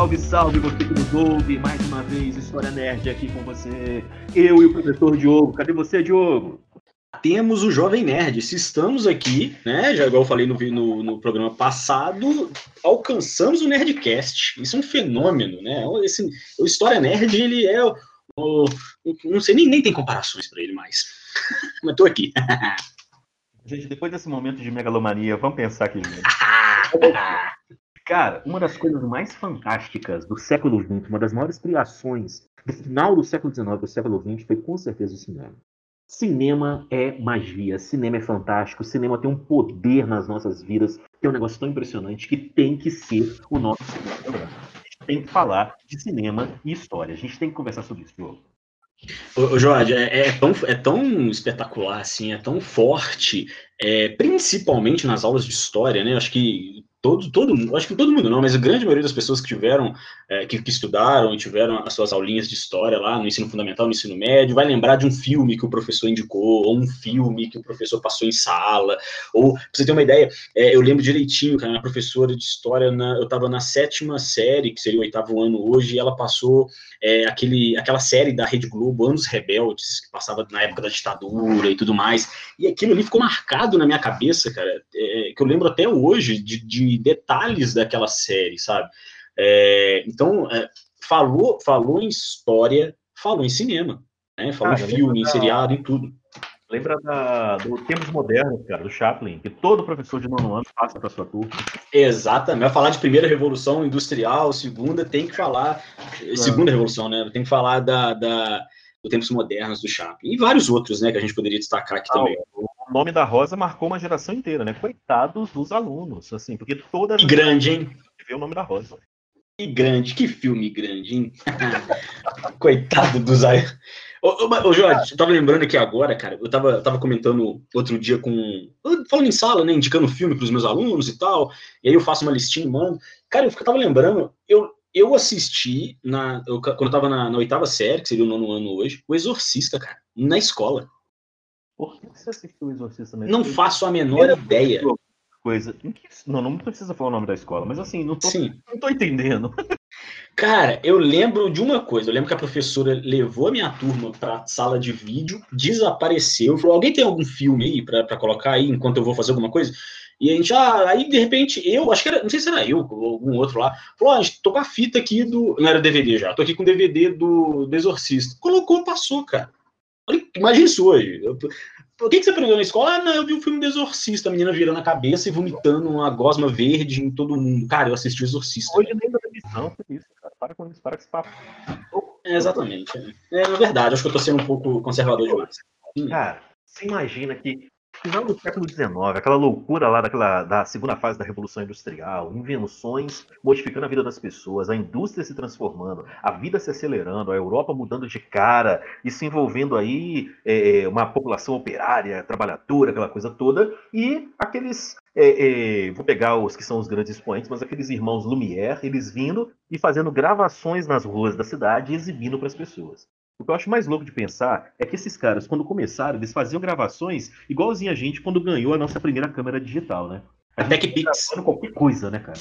Salve, salve, você que nos ouve. Mais uma vez, História Nerd aqui com você. Eu e o professor Diogo. Cadê você, Diogo? Temos o Jovem Nerd. Se estamos aqui, né? Já igual eu falei no, no, no programa passado, alcançamos o Nerdcast. Isso é um fenômeno, né? Esse, o História Nerd, ele é. O, o, não sei, nem, nem tem comparações para ele mais. Mas tô aqui. Gente, depois desse momento de megalomania, vamos pensar aqui. Cara, uma das coisas mais fantásticas do século XX, uma das maiores criações do final do século XIX do século XX foi com certeza o cinema. Cinema é magia, cinema é fantástico, cinema tem um poder nas nossas vidas, que é um negócio tão impressionante que tem que ser o nosso. A gente tem que falar de cinema e história. A gente tem que conversar sobre isso, Diogo. Ô, Jorge, é, é, tão, é tão espetacular, assim, é tão forte, é, principalmente nas aulas de história, né? Acho que todo, todo acho que todo mundo não, mas a grande maioria das pessoas que tiveram, é, que, que, estudaram e tiveram as suas aulinhas de história lá no ensino fundamental, no ensino médio, vai lembrar de um filme que o professor indicou, ou um filme que o professor passou em sala, ou, pra você ter uma ideia, é, eu lembro direitinho, que a minha professora de história, na, eu estava na sétima série, que seria o oitavo ano hoje, e ela passou é, aquele, aquela série da Rede Globo, Anos Rebeldes, que passava na época da ditadura e tudo mais, e aquilo ali ficou marcado na minha cabeça, cara, é, que eu lembro até hoje de, de detalhes daquela série, sabe? É, então, é, falou, falou em história, falou em cinema, né? falou cara, em filme, em seriado, em tudo. Lembra da, do Tempos Modernos, cara, do Chaplin, que todo professor de nono ano passa para sua turma. Exatamente. Vai falar de primeira revolução industrial, segunda, tem que falar. Segunda revolução, né? Tem que falar da, da, do Tempos Modernos do Chaplin. E vários outros, né, que a gente poderia destacar aqui ah, também. O o nome da Rosa marcou uma geração inteira, né? Coitados dos alunos, assim, porque todas. Que grande, hein? Vê o nome da Rosa. Que grande, que filme grande, hein? Coitado dos alunos. Ô, ô, ô, Jorge, eu tava lembrando aqui agora, cara, eu tava, eu tava comentando outro dia com. Falando em sala, né? Indicando filme pros meus alunos e tal. E aí eu faço uma listinha e mando. Cara, eu tava lembrando, eu, eu assisti, na, eu, quando eu tava na, na oitava série, que seria o nono ano hoje, O Exorcista, cara, na escola. Por que você assistiu o Exorcista mesmo? Não faço a menor ideia. Coisa. Não, não precisa falar o nome da escola, mas assim, não tô, Sim. não tô entendendo. Cara, eu lembro de uma coisa. Eu lembro que a professora levou a minha turma para sala de vídeo, desapareceu, falou: alguém tem algum filme aí para colocar aí enquanto eu vou fazer alguma coisa? E a gente, ah, aí de repente eu, acho que era, não sei se era eu ou algum outro lá, falou: ah, a gente tô com a fita aqui do. Não era DVD já, tô aqui com o DVD do, do Exorcista. Colocou, passou, cara. Imagina isso hoje. Eu, por que, que você aprendeu na escola? Ah, não, eu vi um filme do Exorcista, a menina virando a cabeça e vomitando uma gosma verde em todo mundo. Cara, eu assisti o Exorcista. Hoje nem da missão isso, cara. Para com isso, para com esse papo. É, exatamente. É, na verdade, acho que eu tô sendo um pouco conservador demais. Cara, você imagina que final do século XIX, aquela loucura lá daquela, da segunda fase da Revolução Industrial, invenções modificando a vida das pessoas, a indústria se transformando, a vida se acelerando, a Europa mudando de cara e se envolvendo aí é, é uma população operária, trabalhadora, aquela coisa toda, e aqueles. É, é, vou pegar os que são os grandes expoentes, mas aqueles irmãos Lumière, eles vindo e fazendo gravações nas ruas da cidade e exibindo para as pessoas. O que eu acho mais louco de pensar é que esses caras, quando começaram, eles faziam gravações igualzinho a gente quando ganhou a nossa primeira câmera digital, né? A, a TechPix. qualquer coisa, né, cara?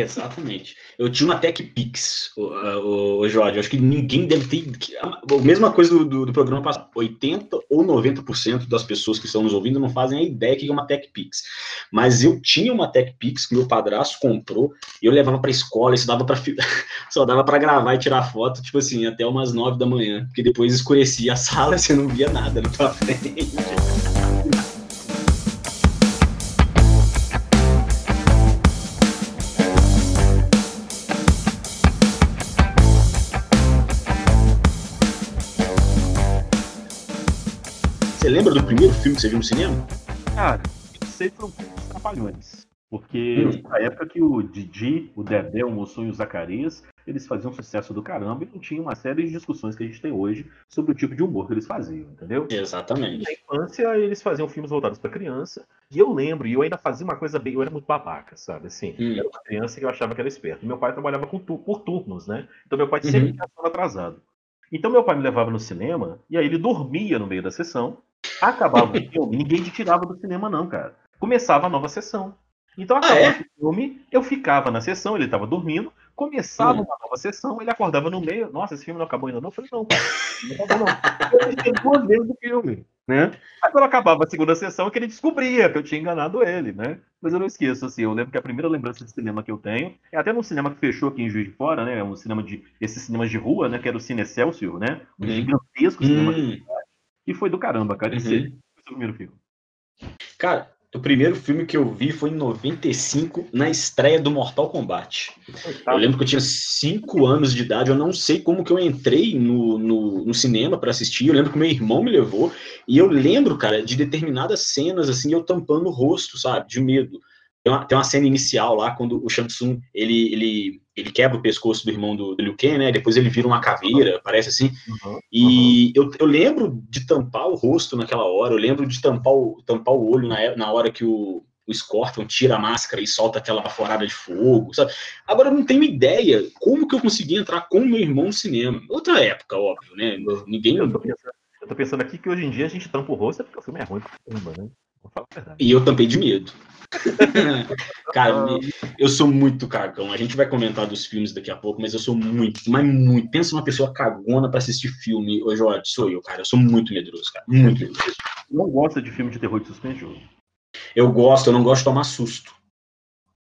Exatamente. Eu tinha uma TechPix, o, o, o Jorge. Acho que ninguém deve ter. A mesma coisa do, do, do programa passado. 80 ou 90% das pessoas que estão nos ouvindo não fazem a ideia que é uma TechPix. Mas eu tinha uma TechPix que meu padrasto comprou e eu levava para escola. Isso dava para só dava para gravar e tirar foto, tipo assim, até umas 9 da manhã. Porque depois escurecia a sala, você não via nada na tua frente. Lembra do primeiro filme que você viu no cinema? Cara, sei foi um filme dos Trapalhões. Porque hum. na época que o Didi, o Dedé, o Mussum e o Zacarias, eles faziam sucesso do caramba e não tinha uma série de discussões que a gente tem hoje sobre o tipo de humor que eles faziam, entendeu? Exatamente. Na infância, eles faziam filmes voltados para criança. E eu lembro, e eu ainda fazia uma coisa bem. Eu era muito babaca, sabe? Assim, hum. eu era uma criança que eu achava que era esperto. Meu pai trabalhava com, por turnos, né? Então meu pai sempre uhum. estava atrasado. Então meu pai me levava no cinema e aí ele dormia no meio da sessão Acabava o filme, ninguém te tirava do cinema, não, cara. Começava a nova sessão. Então, acabava ah, é? o filme, eu ficava na sessão, ele estava dormindo, começava hum. uma nova sessão, ele acordava no meio, nossa, esse filme não acabou ainda não? Eu falei, não, cara, não acabou não. Eu duas vezes o filme, né? Aí quando acabava a segunda sessão, é que ele descobria que eu tinha enganado ele, né? Mas eu não esqueço, assim, eu lembro que a primeira lembrança de cinema que eu tenho, é até num cinema que fechou aqui em Juiz de Fora, né? Um cinema de, esses cinemas de rua, né? Que era o Cine Celsius, né? Um uhum. gigantesco cinema hum. E foi do caramba, cara. Esse uhum. foi o seu primeiro filme. Cara, o primeiro filme que eu vi foi em 95, na estreia do Mortal Kombat. Eu lembro que eu tinha 5 anos de idade, eu não sei como que eu entrei no, no, no cinema para assistir. Eu lembro que meu irmão me levou, e eu lembro, cara, de determinadas cenas, assim, eu tampando o rosto, sabe, de medo. Tem uma, tem uma cena inicial lá, quando o Shang Tsung, ele, ele, ele quebra o pescoço do irmão do, do Liu Kang, né? Depois ele vira uma caveira, parece assim. Uhum, e uhum. Eu, eu lembro de tampar o rosto naquela hora, eu lembro de tampar o, tampar o olho na, na hora que o, o Scorpion tira a máscara e solta aquela baforada de fogo, sabe? Agora eu não tenho ideia como que eu consegui entrar com o meu irmão no cinema. Outra época, óbvio, né? Ninguém... Eu tô pensando, eu tô pensando aqui que hoje em dia a gente tampa o rosto é porque o filme é ruim né? E eu tampei de medo. Cara, eu sou muito cagão. A gente vai comentar dos filmes daqui a pouco, mas eu sou muito, mas muito. Pensa uma pessoa cagona para assistir filme. Ô, Jorge, sou eu, cara. Eu sou muito medroso, cara. Muito medroso. Não gosta de filme de terror de suspense, Eu gosto, eu não gosto de tomar susto.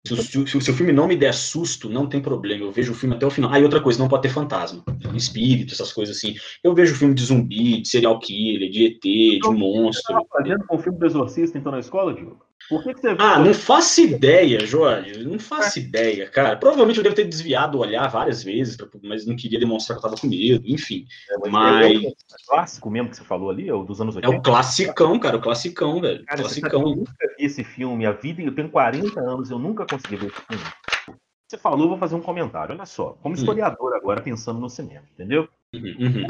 Se o, se, se o, filme não me der susto, não tem problema. Eu vejo o filme até o final. Ah, e outra coisa, não pode ter fantasma, espírito, essas coisas assim. Eu vejo filme de zumbi, de serial killer, de ET, de monstro. Você estava fazendo com o filme do Exorcista, então, na escola, Diogo? Por que, que você Ah, não faço ideia, Jorge. Não faço é. ideia, cara. Provavelmente eu devo ter desviado o olhar várias vezes, mas não queria demonstrar que eu tava com medo, enfim. É, mas. É o clássico mesmo que você falou ali, é o dos anos 80. É o classicão, cara, o classicão, velho. Cara, classicão. eu nunca vi esse filme, a vida, eu tenho 40 anos, eu nunca consegui ver esse filme. Você falou, vou fazer um comentário. Olha só, como hum. historiador hum. agora, pensando no cinema, entendeu? Uhum. uhum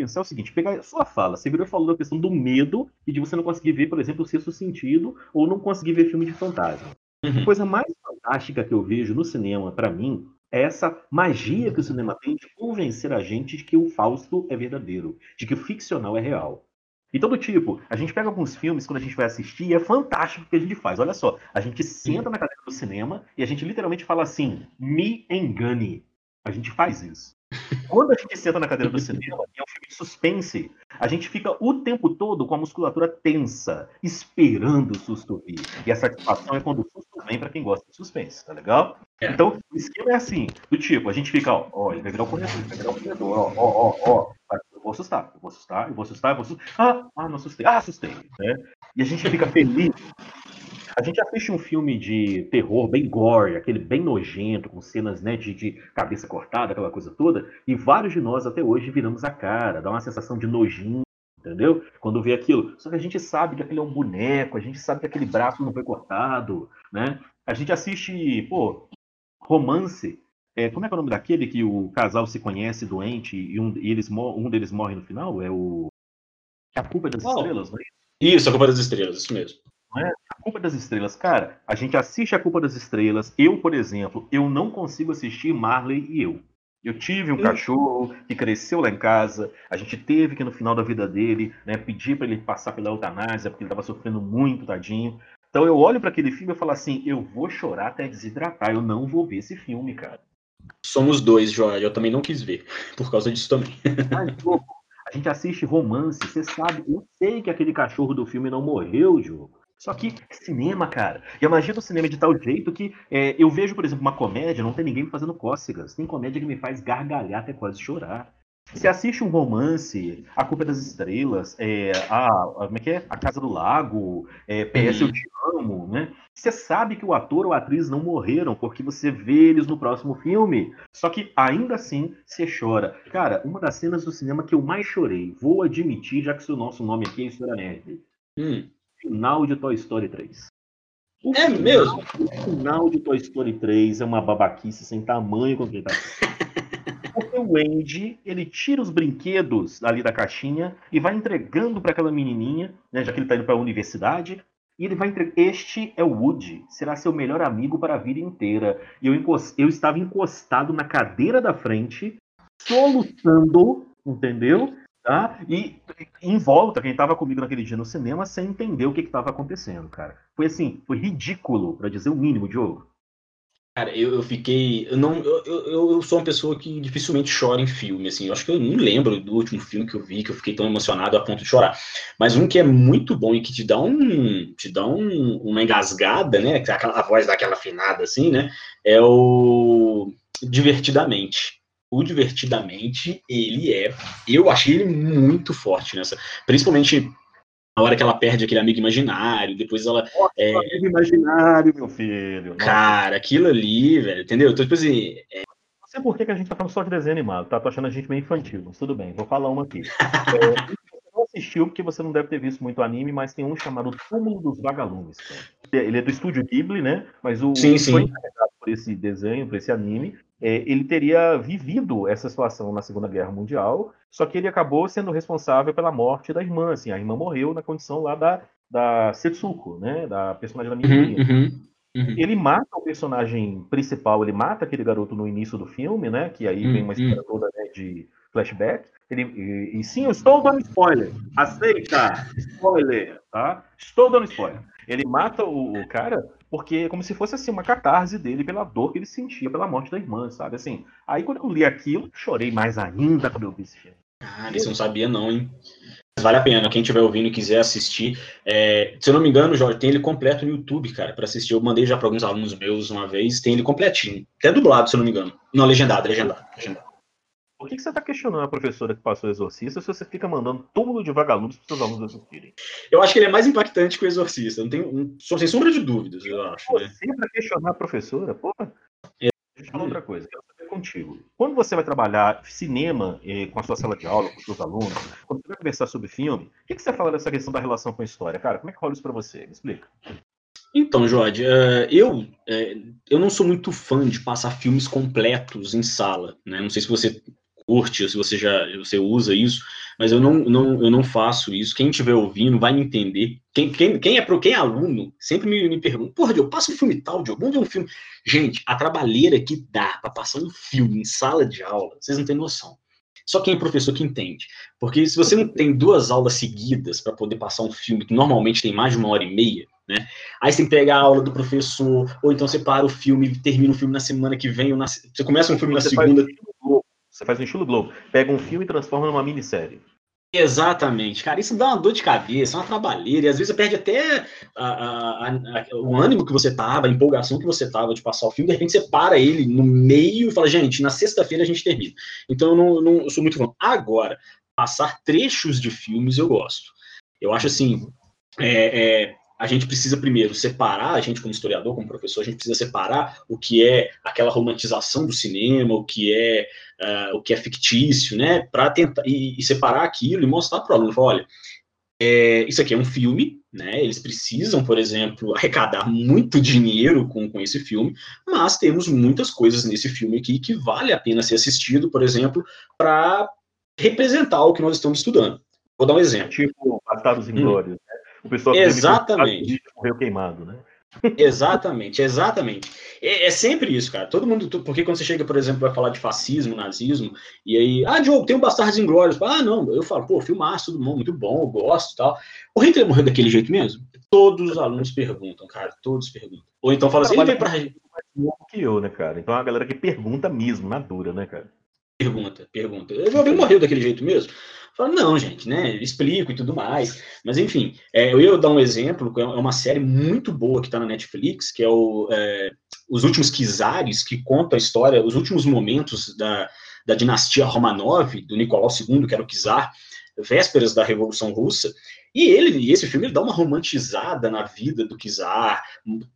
pensar é o seguinte: pegar a sua fala, você virou e falou da questão do medo e de você não conseguir ver, por exemplo, o sexto sentido ou não conseguir ver filme de fantasma. Uhum. A coisa mais fantástica que eu vejo no cinema, para mim, é essa magia que o cinema tem de convencer a gente de que o Fausto é verdadeiro, de que o ficcional é real. Então, do tipo, a gente pega alguns filmes quando a gente vai assistir e é fantástico o que a gente faz. Olha só, a gente senta na cadeira do cinema e a gente literalmente fala assim: me engane. A gente faz isso. Quando a gente senta na cadeira do cinema, e é um filme de suspense, a gente fica o tempo todo com a musculatura tensa, esperando o susto vir. E a satisfação é quando o susto vem para quem gosta de suspense, tá legal? É. Então, o esquema é assim, do tipo, a gente fica, ó, ó ele vai virar o corredor, ele vai virar o corredor, ó, ó, ó, ó, eu vou assustar, eu vou assustar, eu vou assustar, eu vou assustar. Ah, ah não assustei, ah, assustei, né? E a gente fica feliz a gente assiste um filme de terror bem gore, aquele bem nojento, com cenas né, de, de, cabeça cortada, aquela coisa toda, e vários de nós até hoje viramos a cara, dá uma sensação de nojinho, entendeu? Quando vê aquilo. Só que a gente sabe que aquele é um boneco, a gente sabe que aquele braço não foi cortado, né? A gente assiste, pô, romance. É, como é que é o nome daquele que o casal se conhece doente e um, e eles, um deles morre no final? É o. É a culpa das oh. estrelas, não é isso? Isso, a culpa das estrelas, isso mesmo. Não é? A Culpa das Estrelas, cara, a gente assiste a Culpa das Estrelas. Eu, por exemplo, eu não consigo assistir Marley e eu. Eu tive um eu... cachorro que cresceu lá em casa. A gente teve que, no final da vida dele, né, pedir para ele passar pela eutanásia, porque ele estava sofrendo muito, tadinho. Então eu olho para aquele filme e falo assim: eu vou chorar até desidratar. Eu não vou ver esse filme, cara. Somos dois, Jorge. Eu também não quis ver, por causa disso também. Ai, a gente assiste romance, você sabe, eu sei que aquele cachorro do filme não morreu, Diogo. Só que cinema, cara. E a magia do cinema é de tal jeito que é, eu vejo, por exemplo, uma comédia, não tem ninguém me fazendo cócegas. Tem comédia que me faz gargalhar até quase chorar. Você assiste um romance, A Culpa é das Estrelas, é, a, a, como é que é? A Casa do Lago, é, PS uhum. Eu Te Amo, né? Você sabe que o ator ou a atriz não morreram porque você vê eles no próximo filme. Só que ainda assim você chora. Cara, uma das cenas do cinema que eu mais chorei, vou admitir, já que o nosso nome aqui é História Nerd. Hum final de Toy Story 3. O é final, mesmo? O final de Toy Story 3 é uma babaquice sem tamanho quando ele tá. Porque o Andy, ele tira os brinquedos ali da caixinha e vai entregando para aquela menininha, né, já que ele tá indo para a universidade, e ele vai entregar. Este é o Woody, será seu melhor amigo para a vida inteira. E eu, encost... eu estava encostado na cadeira da frente, soluçando, entendeu? Tá? E em volta, quem estava comigo naquele dia no cinema, sem entender o que estava acontecendo, cara. Foi assim, foi ridículo, para dizer o mínimo, Diogo. Cara, eu, eu fiquei. Eu, não, eu, eu, eu, sou uma pessoa que dificilmente chora em filme, assim. Eu acho que eu não lembro do último filme que eu vi, que eu fiquei tão emocionado a ponto de chorar. Mas um que é muito bom e que te dá um. te dá um, uma engasgada, né? Aquela, a voz daquela afinada, assim, né? É o Divertidamente. O Divertidamente, ele é. Eu achei ele muito forte nessa. Principalmente a hora que ela perde aquele amigo imaginário, depois ela. Nossa, é... amigo imaginário, meu filho. Cara, aquilo ali, velho, entendeu? Então, tipo assim. É... Não sei por que a gente tá falando só de desenho animado, tá? Tô achando a gente meio infantil, mas tudo bem, vou falar uma aqui. é, você não assistiu porque você não deve ter visto muito anime, mas tem um chamado Túmulo dos Vagalumes. Cara. Ele é do estúdio Ghibli, né? Mas o sim, sim. foi por esse desenho, por esse anime, é, ele teria vivido essa situação na Segunda Guerra Mundial, só que ele acabou sendo responsável pela morte da irmã. Assim, a irmã morreu na condição lá da, da Setsuko, né, da personagem da menininha. Uhum, uhum, uhum. Ele mata o personagem principal, ele mata aquele garoto no início do filme, né, que aí vem uma uhum. história toda né, de flashback. Ele, e, e, sim, eu estou dando spoiler. Aceita! Spoiler, tá? Estou dando spoiler. Ele mata o, o cara porque é como se fosse assim uma catarse dele pela dor que ele sentia pela morte da irmã, sabe? Assim, aí quando eu li aquilo, chorei mais ainda quando eu vi esse filme. Ah, isso não sabia não, hein? Vale a pena, quem estiver ouvindo e quiser assistir. É, se eu não me engano, Jorge, tem ele completo no YouTube, cara, para assistir. Eu mandei já para alguns alunos meus uma vez, tem ele completinho. Até dublado, se eu não me engano. Não, legendado, legendado, legendado. Por que, que você está questionando a professora que passou o Exorcista se você fica mandando túmulo de vagalumes para seus alunos assistirem? Eu acho que ele é mais impactante que o Exorcista, não tem, um, sem sombra de dúvidas, eu acho. Você né? para questionar a professora? Porra. É. Deixa eu falar outra coisa, quero saber contigo. Quando você vai trabalhar cinema eh, com a sua sala de aula, com os seus alunos, quando você vai conversar sobre filme, o que, que você fala dessa questão da relação com a história? Cara, como é que rola isso para você? Me explica. Então, Jorge, uh, eu, uh, eu não sou muito fã de passar filmes completos em sala. Né? Não sei se você curte, ou se você já você usa isso, mas eu não, não, eu não faço isso. Quem estiver ouvindo vai me entender. Quem, quem, quem é pro quem é aluno sempre me, me pergunta: porra, eu passo um filme tal, Diogo, vamos ver um filme. Gente, a trabalheira que dá para passar um filme em sala de aula, vocês não têm noção. Só quem é professor que entende. Porque se você não tem duas aulas seguidas para poder passar um filme que normalmente tem mais de uma hora e meia, né? Aí você tem que pegar a aula do professor, ou então você para o filme, termina o filme na semana que vem, ou na, você começa um filme na segunda. Você faz um estilo Globo. Pega um filme e transforma numa minissérie. Exatamente, cara, isso dá uma dor de cabeça, uma trabalheira, e às vezes você perde até a, a, a, o ânimo que você tava, a empolgação que você tava de passar o filme, de repente você para ele no meio e fala, gente, na sexta-feira a gente termina. Então eu não, não eu sou muito fã. Agora, passar trechos de filmes eu gosto. Eu acho assim, é, é, a gente precisa primeiro separar, a gente como historiador, como professor, a gente precisa separar o que é aquela romantização do cinema, o que é uh, o que é fictício, né, para tentar e, e, separar aquilo e mostrar para o aluno, olha, é, isso aqui é um filme, né? Eles precisam, por exemplo, arrecadar muito dinheiro com, com esse filme, mas temos muitas coisas nesse filme aqui que vale a pena ser assistido, por exemplo, para representar o que nós estamos estudando. Vou dar um exemplo. Tipo, Bastardos Inglórios, hum. O pessoal Exatamente. morreu queimado, né? Exatamente, exatamente. É, é, sempre isso, cara. Todo mundo, porque quando você chega, por exemplo, vai falar de fascismo, nazismo, e aí, ah, Diogo, tem um Bastardos Inglórios. Ah, não, eu falo, pô, filmaço, tudo bom, muito bom, eu gosto tal. O Hitler morreu daquele jeito mesmo? Todos os alunos perguntam, cara, todos perguntam. Ou então fala assim, ele veio pra. Que eu, né, cara? Então é a galera que pergunta mesmo, na dura, né, cara? Pergunta, pergunta. Ele morreu daquele jeito mesmo? Fala, não, gente, né? Explico e tudo mais. Mas, enfim, é, eu ia dar um exemplo, é uma série muito boa que está na Netflix, que é o é, Os Últimos Kizares, que conta a história, os últimos momentos da, da dinastia Romanov, do Nicolau II, que era o Kizar, vésperas da Revolução Russa. E ele, esse filme, ele dá uma romantizada na vida do Kizar,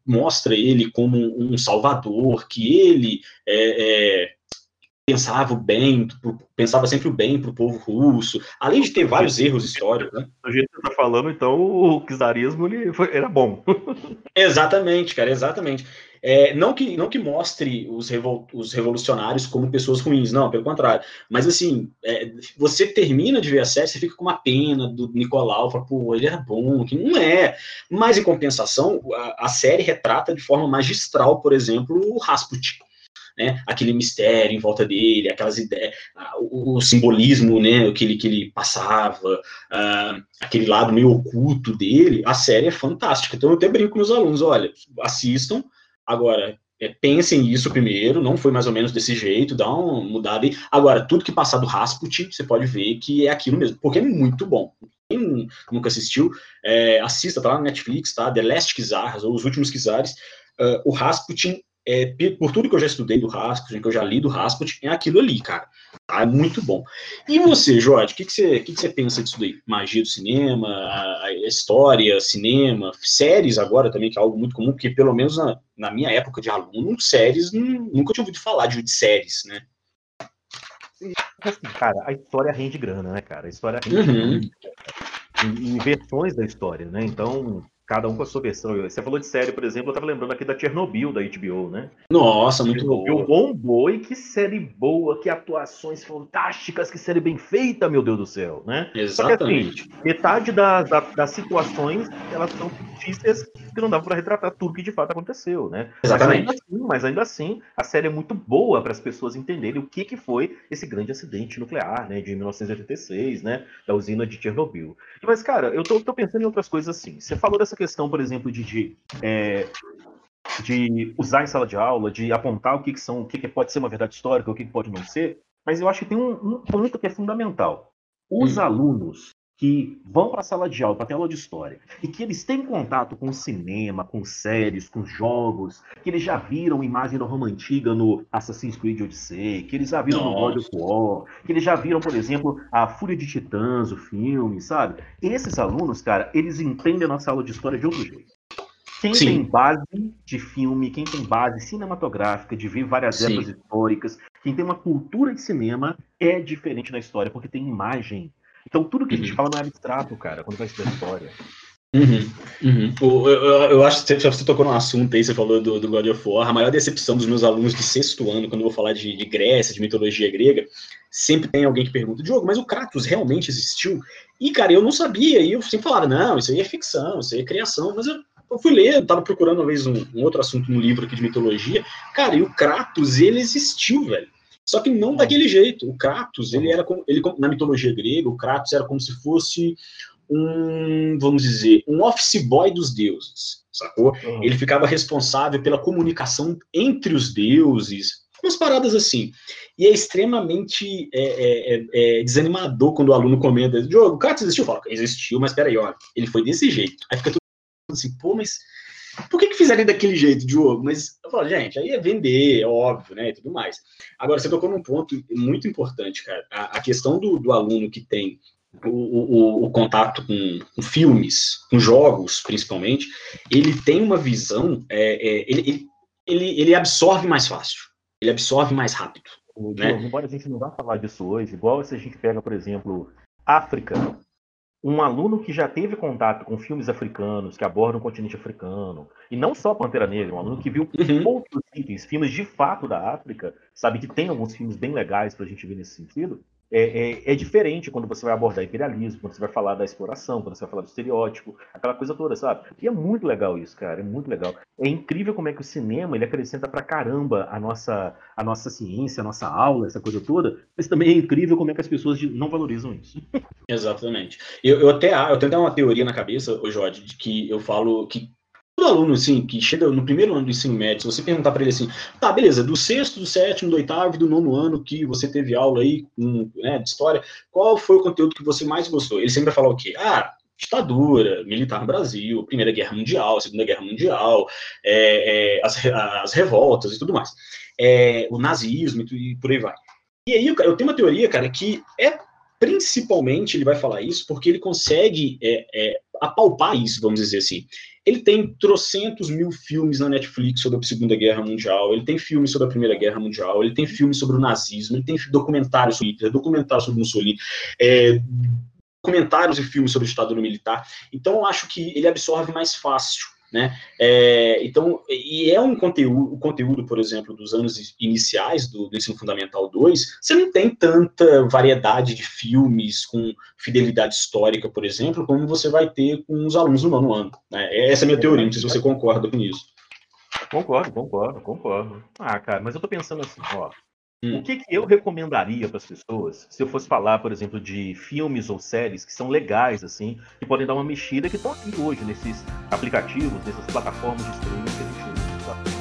mostra ele como um salvador, que ele é, é pensava o bem, pensava sempre o bem para o povo russo, além de ter vários erros históricos. Né? Do jeito que você está falando, então o czarismo era bom. exatamente, cara, exatamente. É, não, que, não que mostre os, revol, os revolucionários como pessoas ruins, não, pelo contrário. Mas assim, é, você termina de ver a série, você fica com uma pena do Nicolau, fala, pô, ele era bom, que não é. Mas em compensação, a, a série retrata de forma magistral, por exemplo, o Rasputin né, aquele mistério em volta dele, aquelas ideias, o, o simbolismo, né, que ele, que ele passava, uh, aquele lado meio oculto dele, a série é fantástica. Então eu até brinco com meus alunos, olha, assistam, agora, é, pensem nisso primeiro, não foi mais ou menos desse jeito, dá uma mudada aí. Agora, tudo que passar do Rasputin, você pode ver que é aquilo mesmo, porque é muito bom. Quem nunca assistiu, é, assista, tá lá na Netflix, tá? The Last Kizars, ou Os Últimos Kizares. Uh, o Rasputin é, por tudo que eu já estudei do Rasputin, que eu já li do Rasputin, é aquilo ali, cara. Tá? É muito bom. E você, Jorge, o que, que, você, que, que você pensa disso daí? Magia do cinema, a, a, história, cinema, séries agora também, que é algo muito comum, porque pelo menos na, na minha época de aluno, séries, nunca tinha ouvido falar de, de séries, né? Assim, cara, a história rende grana, né, cara? A história rende uhum. em, em versões da história, né? Então, cada um com a sua versão. Você falou de série, por exemplo, eu tava lembrando aqui da Chernobyl, da HBO, né? Nossa, muito Chernobyl boa. bombou e que série boa, que atuações fantásticas, que série bem feita, meu Deus do céu, né? Exatamente. Só que, assim, metade das, das situações, elas são fictícias que não dava para retratar tudo que de fato aconteceu, né? Exatamente. Mas ainda assim, mas ainda assim a série é muito boa para as pessoas entenderem o que, que foi esse grande acidente nuclear, né, de 1986, né, da usina de Chernobyl. Mas, cara, eu tô, tô pensando em outras coisas assim. Você falou dessa questão, por exemplo, de, de é, de usar em sala de aula, de apontar o que, que são, o que, que pode ser uma verdade histórica, o que, que pode não ser, mas eu acho que tem um, um ponto que é fundamental. Os hum. alunos que vão para a sala de aula, para ter aula de história, e que eles têm contato com cinema, com séries, com jogos, que eles já viram imagem da Roma Antiga no Assassin's Creed Odyssey, que eles já viram Nossa. no God of War, que eles já viram, por exemplo, a Fúria de Titãs, o filme, sabe? Esses alunos, cara, eles entendem a nossa aula de história de outro jeito. Quem Sim. tem base de filme, quem tem base cinematográfica, de ver várias Sim. épocas históricas, quem tem uma cultura de cinema, é diferente na história, porque tem imagem então tudo que a gente uhum. fala não é abstrato, cara, quando vai estudar história. Uhum, uhum. Eu, eu, eu, acho que você tocou num assunto aí, você falou do, do God of War. A maior decepção dos meus alunos de sexto ano, quando eu vou falar de, de Grécia, de mitologia grega, sempre tem alguém que pergunta: Diogo, mas o Kratos realmente existiu? E, cara, eu não sabia. E eu sempre falava: não, isso aí é ficção, isso aí é criação. Mas eu, eu fui ler, eu tava procurando uma vez um, um outro assunto num livro aqui de mitologia. Cara, e o Kratos, ele existiu, velho. Só que não daquele jeito. O Kratos, ele era ele, na mitologia grega, o Kratos era como se fosse um, vamos dizer, um office boy dos deuses, sacou? Uhum. Ele ficava responsável pela comunicação entre os deuses, umas paradas assim. E é extremamente é, é, é, é desanimador quando o aluno comenta, Diogo, o Kratos existiu? Fala, existiu, mas peraí, olha, ele foi desse jeito. Aí fica tudo assim, pô, mas por que, que fizeram daquele jeito, Diogo? Mas eu falo, gente, aí é vender, é óbvio, né? E tudo mais. Agora, você tocou num ponto muito importante, cara. A, a questão do, do, aluno que tem o, o, o contato com, com, filmes, com jogos, principalmente, ele tem uma visão, é, é, ele, ele, ele absorve mais fácil, ele absorve mais rápido. O, né? Diogo, embora a gente não vá falar disso hoje, igual se a gente pega, por exemplo, África, um aluno que já teve contato com filmes africanos, que abordam o continente africano, e não só Pantera Negra, um aluno que viu uhum. outros itens, filmes de fato da África, sabe que tem alguns filmes bem legais para a gente ver nesse sentido, é, é, é, diferente quando você vai abordar imperialismo, quando você vai falar da exploração, quando você vai falar do estereótipo, aquela coisa toda, sabe? E é muito legal isso, cara, é muito legal. É incrível como é que o cinema ele acrescenta pra caramba a nossa, a nossa ciência, a nossa aula, essa coisa toda, mas também é incrível como é que as pessoas não valorizam isso. Exatamente. Eu, eu até eu tenho uma teoria na cabeça, Jorge, de que eu falo que todo aluno, assim, que chega no primeiro ano do ensino médio, se você perguntar para ele assim, tá, beleza, do sexto, do sétimo, do oitavo e do nono ano que você teve aula aí um, né, de história, qual foi o conteúdo que você mais gostou? Ele sempre vai falar o quê? Ah, ditadura, militar no Brasil, Primeira Guerra Mundial, Segunda Guerra Mundial, é, é, as, as, revoltas e tudo mais, é, o nazismo e por aí vai. E aí eu tenho uma teoria, cara, que é principalmente ele vai falar isso porque ele consegue é, é, apalpar isso, vamos dizer assim. Ele tem trocentos mil filmes na Netflix sobre a Segunda Guerra Mundial, ele tem filmes sobre a Primeira Guerra Mundial, ele tem filmes sobre o nazismo, ele tem documentários sobre Hitler, documentários sobre Mussolini, é, documentários e filmes sobre a ditadura militar. Então, eu acho que ele absorve mais fácil né? É, então, e é um conteúdo, o conteúdo, por exemplo, dos anos iniciais do, do, ensino fundamental 2, você não tem tanta variedade de filmes com fidelidade histórica, por exemplo, como você vai ter com os alunos no nono ano. Né? Essa é a minha teoria, não sei se você concorda com isso. Concordo, concordo, concordo. Ah, cara, mas eu tô pensando assim, ó, Hum. O que, que eu recomendaria para as pessoas se eu fosse falar, por exemplo, de filmes ou séries que são legais, assim, que podem dar uma mexida, que estão aqui hoje nesses aplicativos, nessas plataformas de streaming que a gente usa.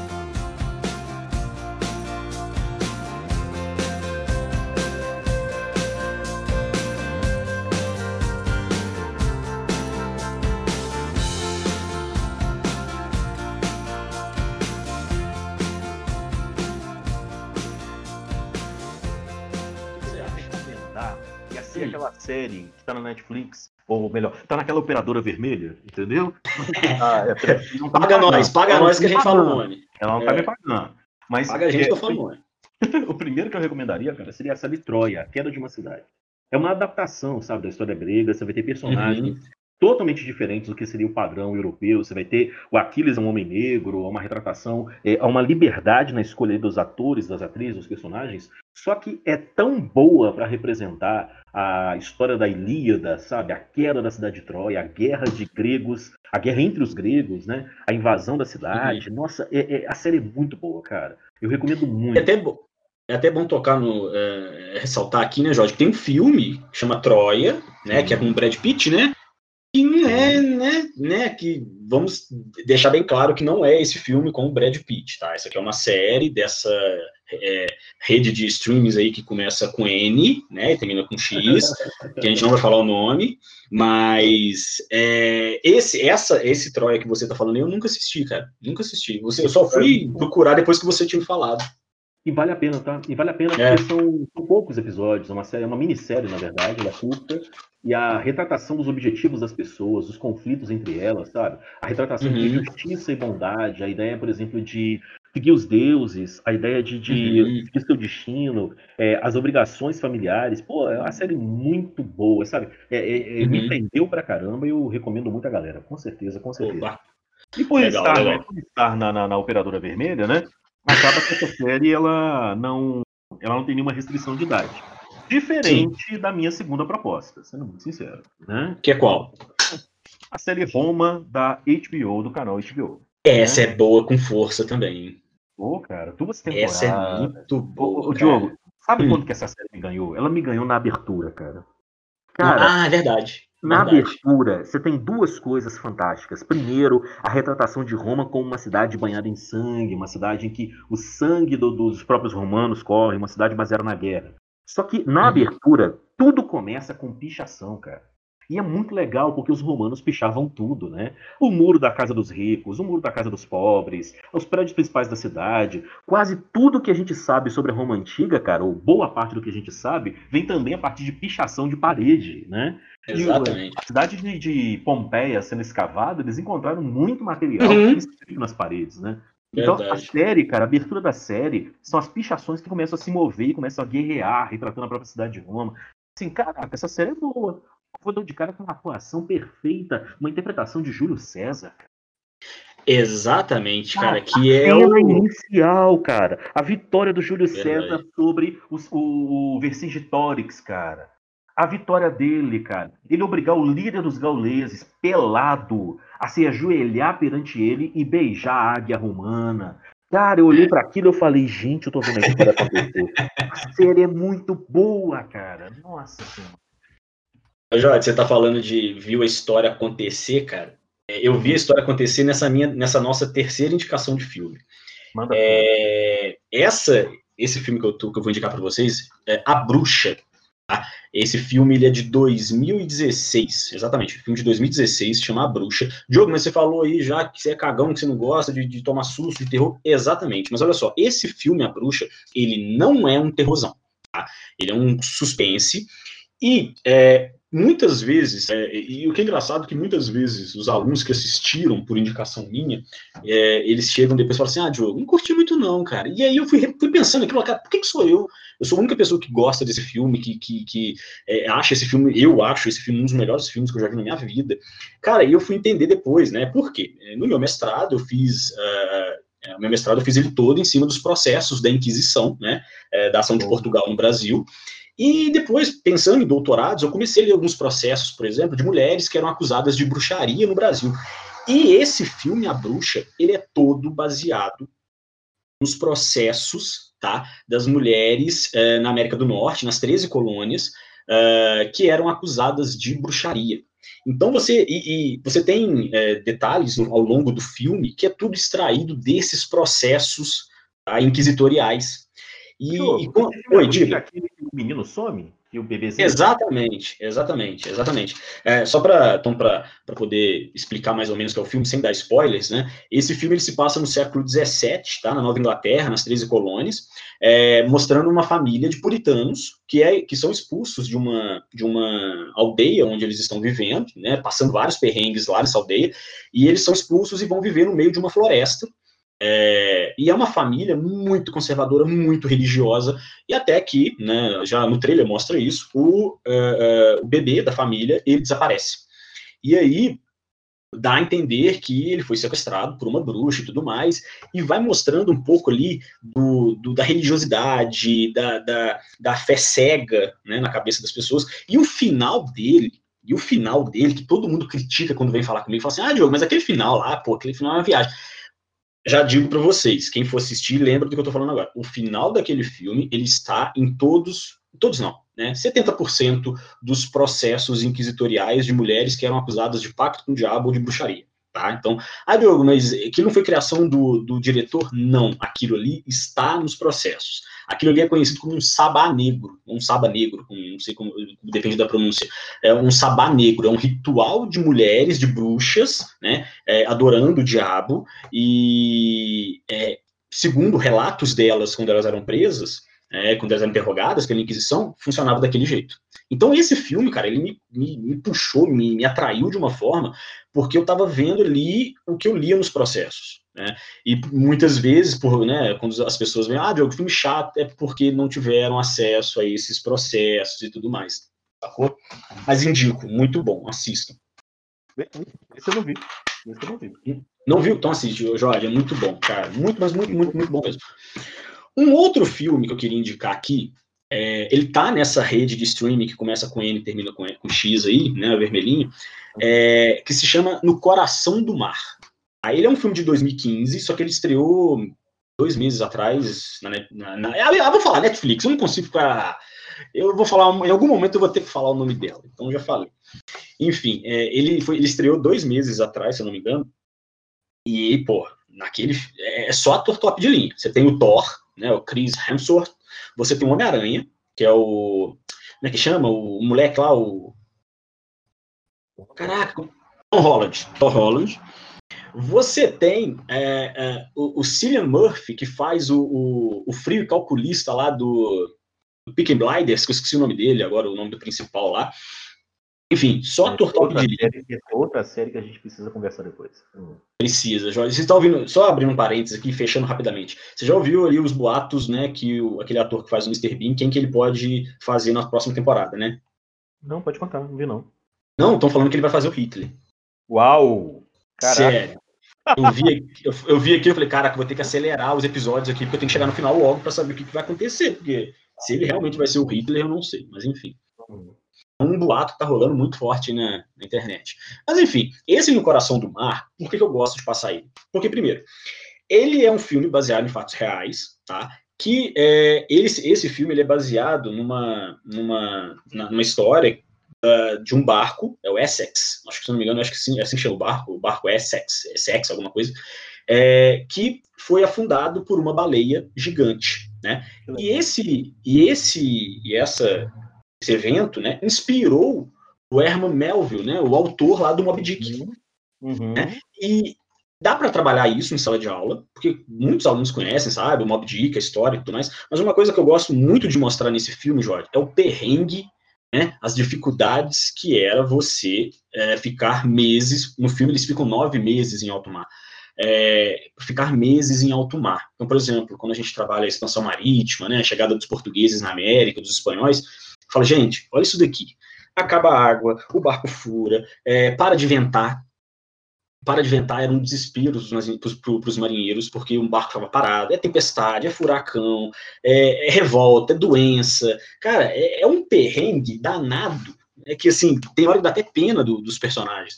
Naquela série que tá na Netflix, ou melhor, tá naquela operadora vermelha, entendeu? ah, é, tá paga nós, paga nós que a gente fala o nome. Ela não tá me pagando. Mas paga a gente que eu falo o nome. o primeiro que eu recomendaria, cara, seria essa de Troia, a queda de uma cidade. É uma adaptação, sabe, da história grega. Você vai ter personagens uhum totalmente diferentes do que seria o padrão europeu. Você vai ter o Aquiles é um homem negro, uma retratação, é, uma liberdade na escolha dos atores, das atrizes, dos personagens, só que é tão boa para representar a história da Ilíada, sabe? A queda da cidade de Troia, a guerra de gregos, a guerra entre os gregos, né? A invasão da cidade. Uhum. Nossa, é, é, a série é muito boa, cara. Eu recomendo muito. É até, é até bom tocar no. É, ressaltar aqui, né, Jorge? Tem um filme que chama Troia, né? Que é com o Brad Pitt, né? Que não é, né, né, que vamos deixar bem claro que não é esse filme com o Brad Pitt, tá? Isso aqui é uma série dessa é, rede de streams aí que começa com N, né, e termina com X, que a gente não vai falar o nome, mas é, esse, essa, esse Troia que você tá falando, eu nunca assisti, cara, nunca assisti. Você, eu só fui procurar depois que você tinha me falado. E vale a pena, tá? E vale a pena é. porque são, são, poucos episódios, é uma série, é uma minissérie, na verdade, ela é curta, e a retratação dos objetivos das pessoas, os conflitos entre elas, sabe? A retratação uhum. de justiça e bondade, a ideia, por exemplo, de seguir os deuses, a ideia de, de uhum. seguir seu destino, é, as obrigações familiares. Pô, é uma série muito boa, sabe? É, é, é uhum. Me prendeu pra caramba e eu recomendo muito a galera, com certeza, com certeza. Opa. E por legal, estar, legal. Né, por estar na, na, na, Operadora Vermelha, né? Acaba que essa série ela não, ela não tem nenhuma restrição de idade. Diferente Sim. da minha segunda proposta, sendo muito sincero. Né? Que é qual? A série Roma da HBO, do canal HBO. Essa né? é boa com força também. Pô, cara, duas temporadas. Essa é muito boa. Ô, Diogo, sabe hum. quando que essa série me ganhou? Ela me ganhou na abertura, cara. cara ah, é verdade. Na verdade. abertura, você tem duas coisas fantásticas. Primeiro, a retratação de Roma como uma cidade banhada em sangue, uma cidade em que o sangue do, dos próprios romanos corre, uma cidade baseada na guerra. Só que na uhum. abertura, tudo começa com pichação, cara. E é muito legal porque os romanos pichavam tudo, né? O muro da casa dos ricos, o muro da casa dos pobres, os prédios principais da cidade, quase tudo que a gente sabe sobre a Roma antiga, cara, ou boa parte do que a gente sabe, vem também a partir de pichação de parede, né? Exatamente. E, a cidade de, de, Pompeia sendo escavada, eles encontraram muito material uhum. nas paredes, né? Então, Verdade. a série, cara, a abertura da série são as pichações que começam a se mover e começam a guerrear, retratando a própria cidade de Roma. Assim, caraca, essa série é boa. Vou de cara com uma atuação perfeita, uma interpretação de Júlio César. Exatamente, cara, que a é o inicial, cara. A vitória do Júlio Verdade. César sobre os, o, o Vercingetorix, cara. A vitória dele, cara. Ele obrigar o líder dos gauleses, pelado, a se ajoelhar perante ele e beijar a águia romana. Cara, eu olhei para aquilo e falei, gente, eu tô vendo a história acontecer. A série é muito boa, cara. Nossa senhora. Jorge, você tá falando de viu a história acontecer, cara. É, eu vi a história acontecer nessa minha, nessa nossa terceira indicação de filme. Manda é, essa, esse filme que eu, tô, que eu vou indicar para vocês, é A Bruxa, Tá? Esse filme ele é de 2016, exatamente, filme de 2016, chama A Bruxa. Diogo, mas você falou aí já que você é cagão, que você não gosta de, de tomar susto, de terror. Exatamente, mas olha só, esse filme, A Bruxa, ele não é um terrorzão, tá? Ele é um suspense, e é, muitas vezes, é, e o que é engraçado é que muitas vezes os alunos que assistiram por indicação minha, é, eles chegam depois e falam assim, ah, Diogo, não curti muito não, cara. E aí eu fui, fui pensando aqui, cara, por que, que sou eu? Eu sou a única pessoa que gosta desse filme, que, que, que é, acha esse filme, eu acho esse filme um dos melhores filmes que eu já vi na minha vida. Cara, e eu fui entender depois, né, por quê? No meu mestrado eu fiz... Uh, o meu mestrado eu fiz ele todo em cima dos processos da Inquisição, né, da ação de Portugal no Brasil, e depois, pensando em doutorados, eu comecei a ler alguns processos, por exemplo, de mulheres que eram acusadas de bruxaria no Brasil. E esse filme, A Bruxa, ele é todo baseado nos processos tá, das mulheres eh, na América do Norte, nas 13 colônias, eh, que eram acusadas de bruxaria. Então você e, e você tem eh, detalhes ao longo do filme que é tudo extraído desses processos tá, inquisitoriais. E, e com... Oi, diga. o menino some? E o bebezinho. Exatamente, exatamente, exatamente. É, só para então, poder explicar mais ou menos o que é o filme, sem dar spoilers, né? Esse filme ele se passa no século XVII, tá? Na Nova Inglaterra, nas 13 colônias, é, mostrando uma família de puritanos que, é, que são expulsos de uma, de uma aldeia onde eles estão vivendo, né? Passando vários perrengues lá nessa aldeia, e eles são expulsos e vão viver no meio de uma floresta é, e é uma família muito conservadora, muito religiosa, e até que, né, já no trailer mostra isso, o, uh, uh, o bebê da família, ele desaparece. E aí, dá a entender que ele foi sequestrado por uma bruxa e tudo mais, e vai mostrando um pouco ali do, do da religiosidade, da, da, da, fé cega né, na cabeça das pessoas, e o final dele, e o final dele, que todo mundo critica quando vem falar comigo, fala assim, ah, Diogo, mas aquele final lá, pô, aquele final é uma viagem já digo para vocês, quem for assistir, lembra do que eu estou falando agora. O final daquele filme, ele está em todos, todos não, né? 70% dos processos inquisitoriais de mulheres que eram acusadas de pacto com o diabo ou de bruxaria. Tá? Então, ah, Diogo, mas aquilo não foi criação do, do diretor? Não, aquilo ali está nos processos. Aquilo ali é conhecido como um sabá negro, um sabá negro, não sei como, depende da pronúncia. É um sabá negro, é um ritual de mulheres, de bruxas, né, é, adorando o diabo, e é, segundo relatos delas, quando elas eram presas, é, quando elas eram interrogadas pela Inquisição, funcionava daquele jeito. Então, esse filme, cara, ele me, me, me puxou, me, me, atraiu de uma forma, porque eu estava vendo ali o que eu lia nos processos. Né? E muitas vezes, por, né, quando as pessoas veem, ah, Diogo, filme chato, é porque não tiveram acesso a esses processos e tudo mais. Sacou? Mas indico, muito bom, assistam. Esse eu não vi. Esse eu não vi. Não viu? Então assiste, Jorge, é muito bom, cara. Muito, mas muito, muito, muito bom mesmo. Um outro filme que eu queria indicar aqui, é, ele tá nessa rede de streaming que começa com N e termina com, com X aí, né, vermelhinho, é, que se chama No Coração do Mar. Aí ele é um filme de 2015, só que ele estreou dois meses atrás na, na, na ah, vou falar Netflix, eu não consigo ficar eu vou falar, em algum momento eu vou ter que falar o nome dela, então já falei. Enfim, é, ele, foi, ele estreou dois meses atrás, se eu não me engano, e, pô, naquele. É só ator top de linha. Você tem o Thor, né, o Chris Hemsworth. Você tem o Homem-Aranha, que é o. Como é que chama? O, o moleque lá, o. Caraca, Tom Holland. Tom Holland. Você tem é, é, o, o Cillian Murphy, que faz o, o, o frio calculista lá do, do Peaky Blinders, que eu esqueci o nome dele agora, o nome do principal lá. Enfim, só ator top de linha. outra série que a gente precisa conversar depois. Hum. Precisa, Jorge. Você está ouvindo, só abrindo um parênteses aqui, fechando rapidamente. Você já ouviu ali os boatos, né, que o, aquele ator que faz o Mr. Bean, quem que ele pode fazer na próxima temporada, né? Não, pode contar, não vi não. Não, estão falando que ele vai fazer o Hitler. Uau! Caraca. Sério. Eu vi, eu, eu vi aqui, eu falei, caraca, vou ter que acelerar os episódios aqui, porque eu tenho que chegar no final logo para saber o que, que vai acontecer, porque se ele realmente vai ser o Hitler, eu não sei, mas enfim. Hum um boato que tá rolando muito forte na, na, internet. Mas enfim, esse No Coração do Mar, por que, que eu gosto de passar ele? Porque, primeiro, ele é um filme baseado em fatos reais, tá? Que é, ele, esse filme ele é baseado numa, numa, numa história uh, de um barco, é o Essex, acho que se não me engano, acho que sim, é assim que chama o barco, o barco Essex, Essex, alguma coisa, é, que foi afundado por uma baleia gigante, né? E esse, e esse, e essa esse evento, né, inspirou o Herman Melville, né, o autor lá do Moby Dick. Uhum. uhum. Né? E dá para trabalhar isso em sala de aula, porque muitos alunos conhecem, sabe, o Moby Dick, a história e tudo mais, mas uma coisa que eu gosto muito de mostrar nesse filme, Jorge, é o perrengue, né, as dificuldades que era você é, ficar meses, no filme eles ficam nove meses em alto mar, é, ficar meses em alto mar. Então, por exemplo, quando a gente trabalha a expansão marítima, né, a chegada dos portugueses na América, dos espanhóis, Fala, gente, olha isso daqui. Acaba a água, o barco fura, é, para de ventar. Para de ventar era um desespero para os marinheiros, porque o barco estava parado. É tempestade, é furacão, é, é revolta, é doença. Cara, é, é, um perrengue danado. É que, assim, tem hora que dá até pena do, dos personagens.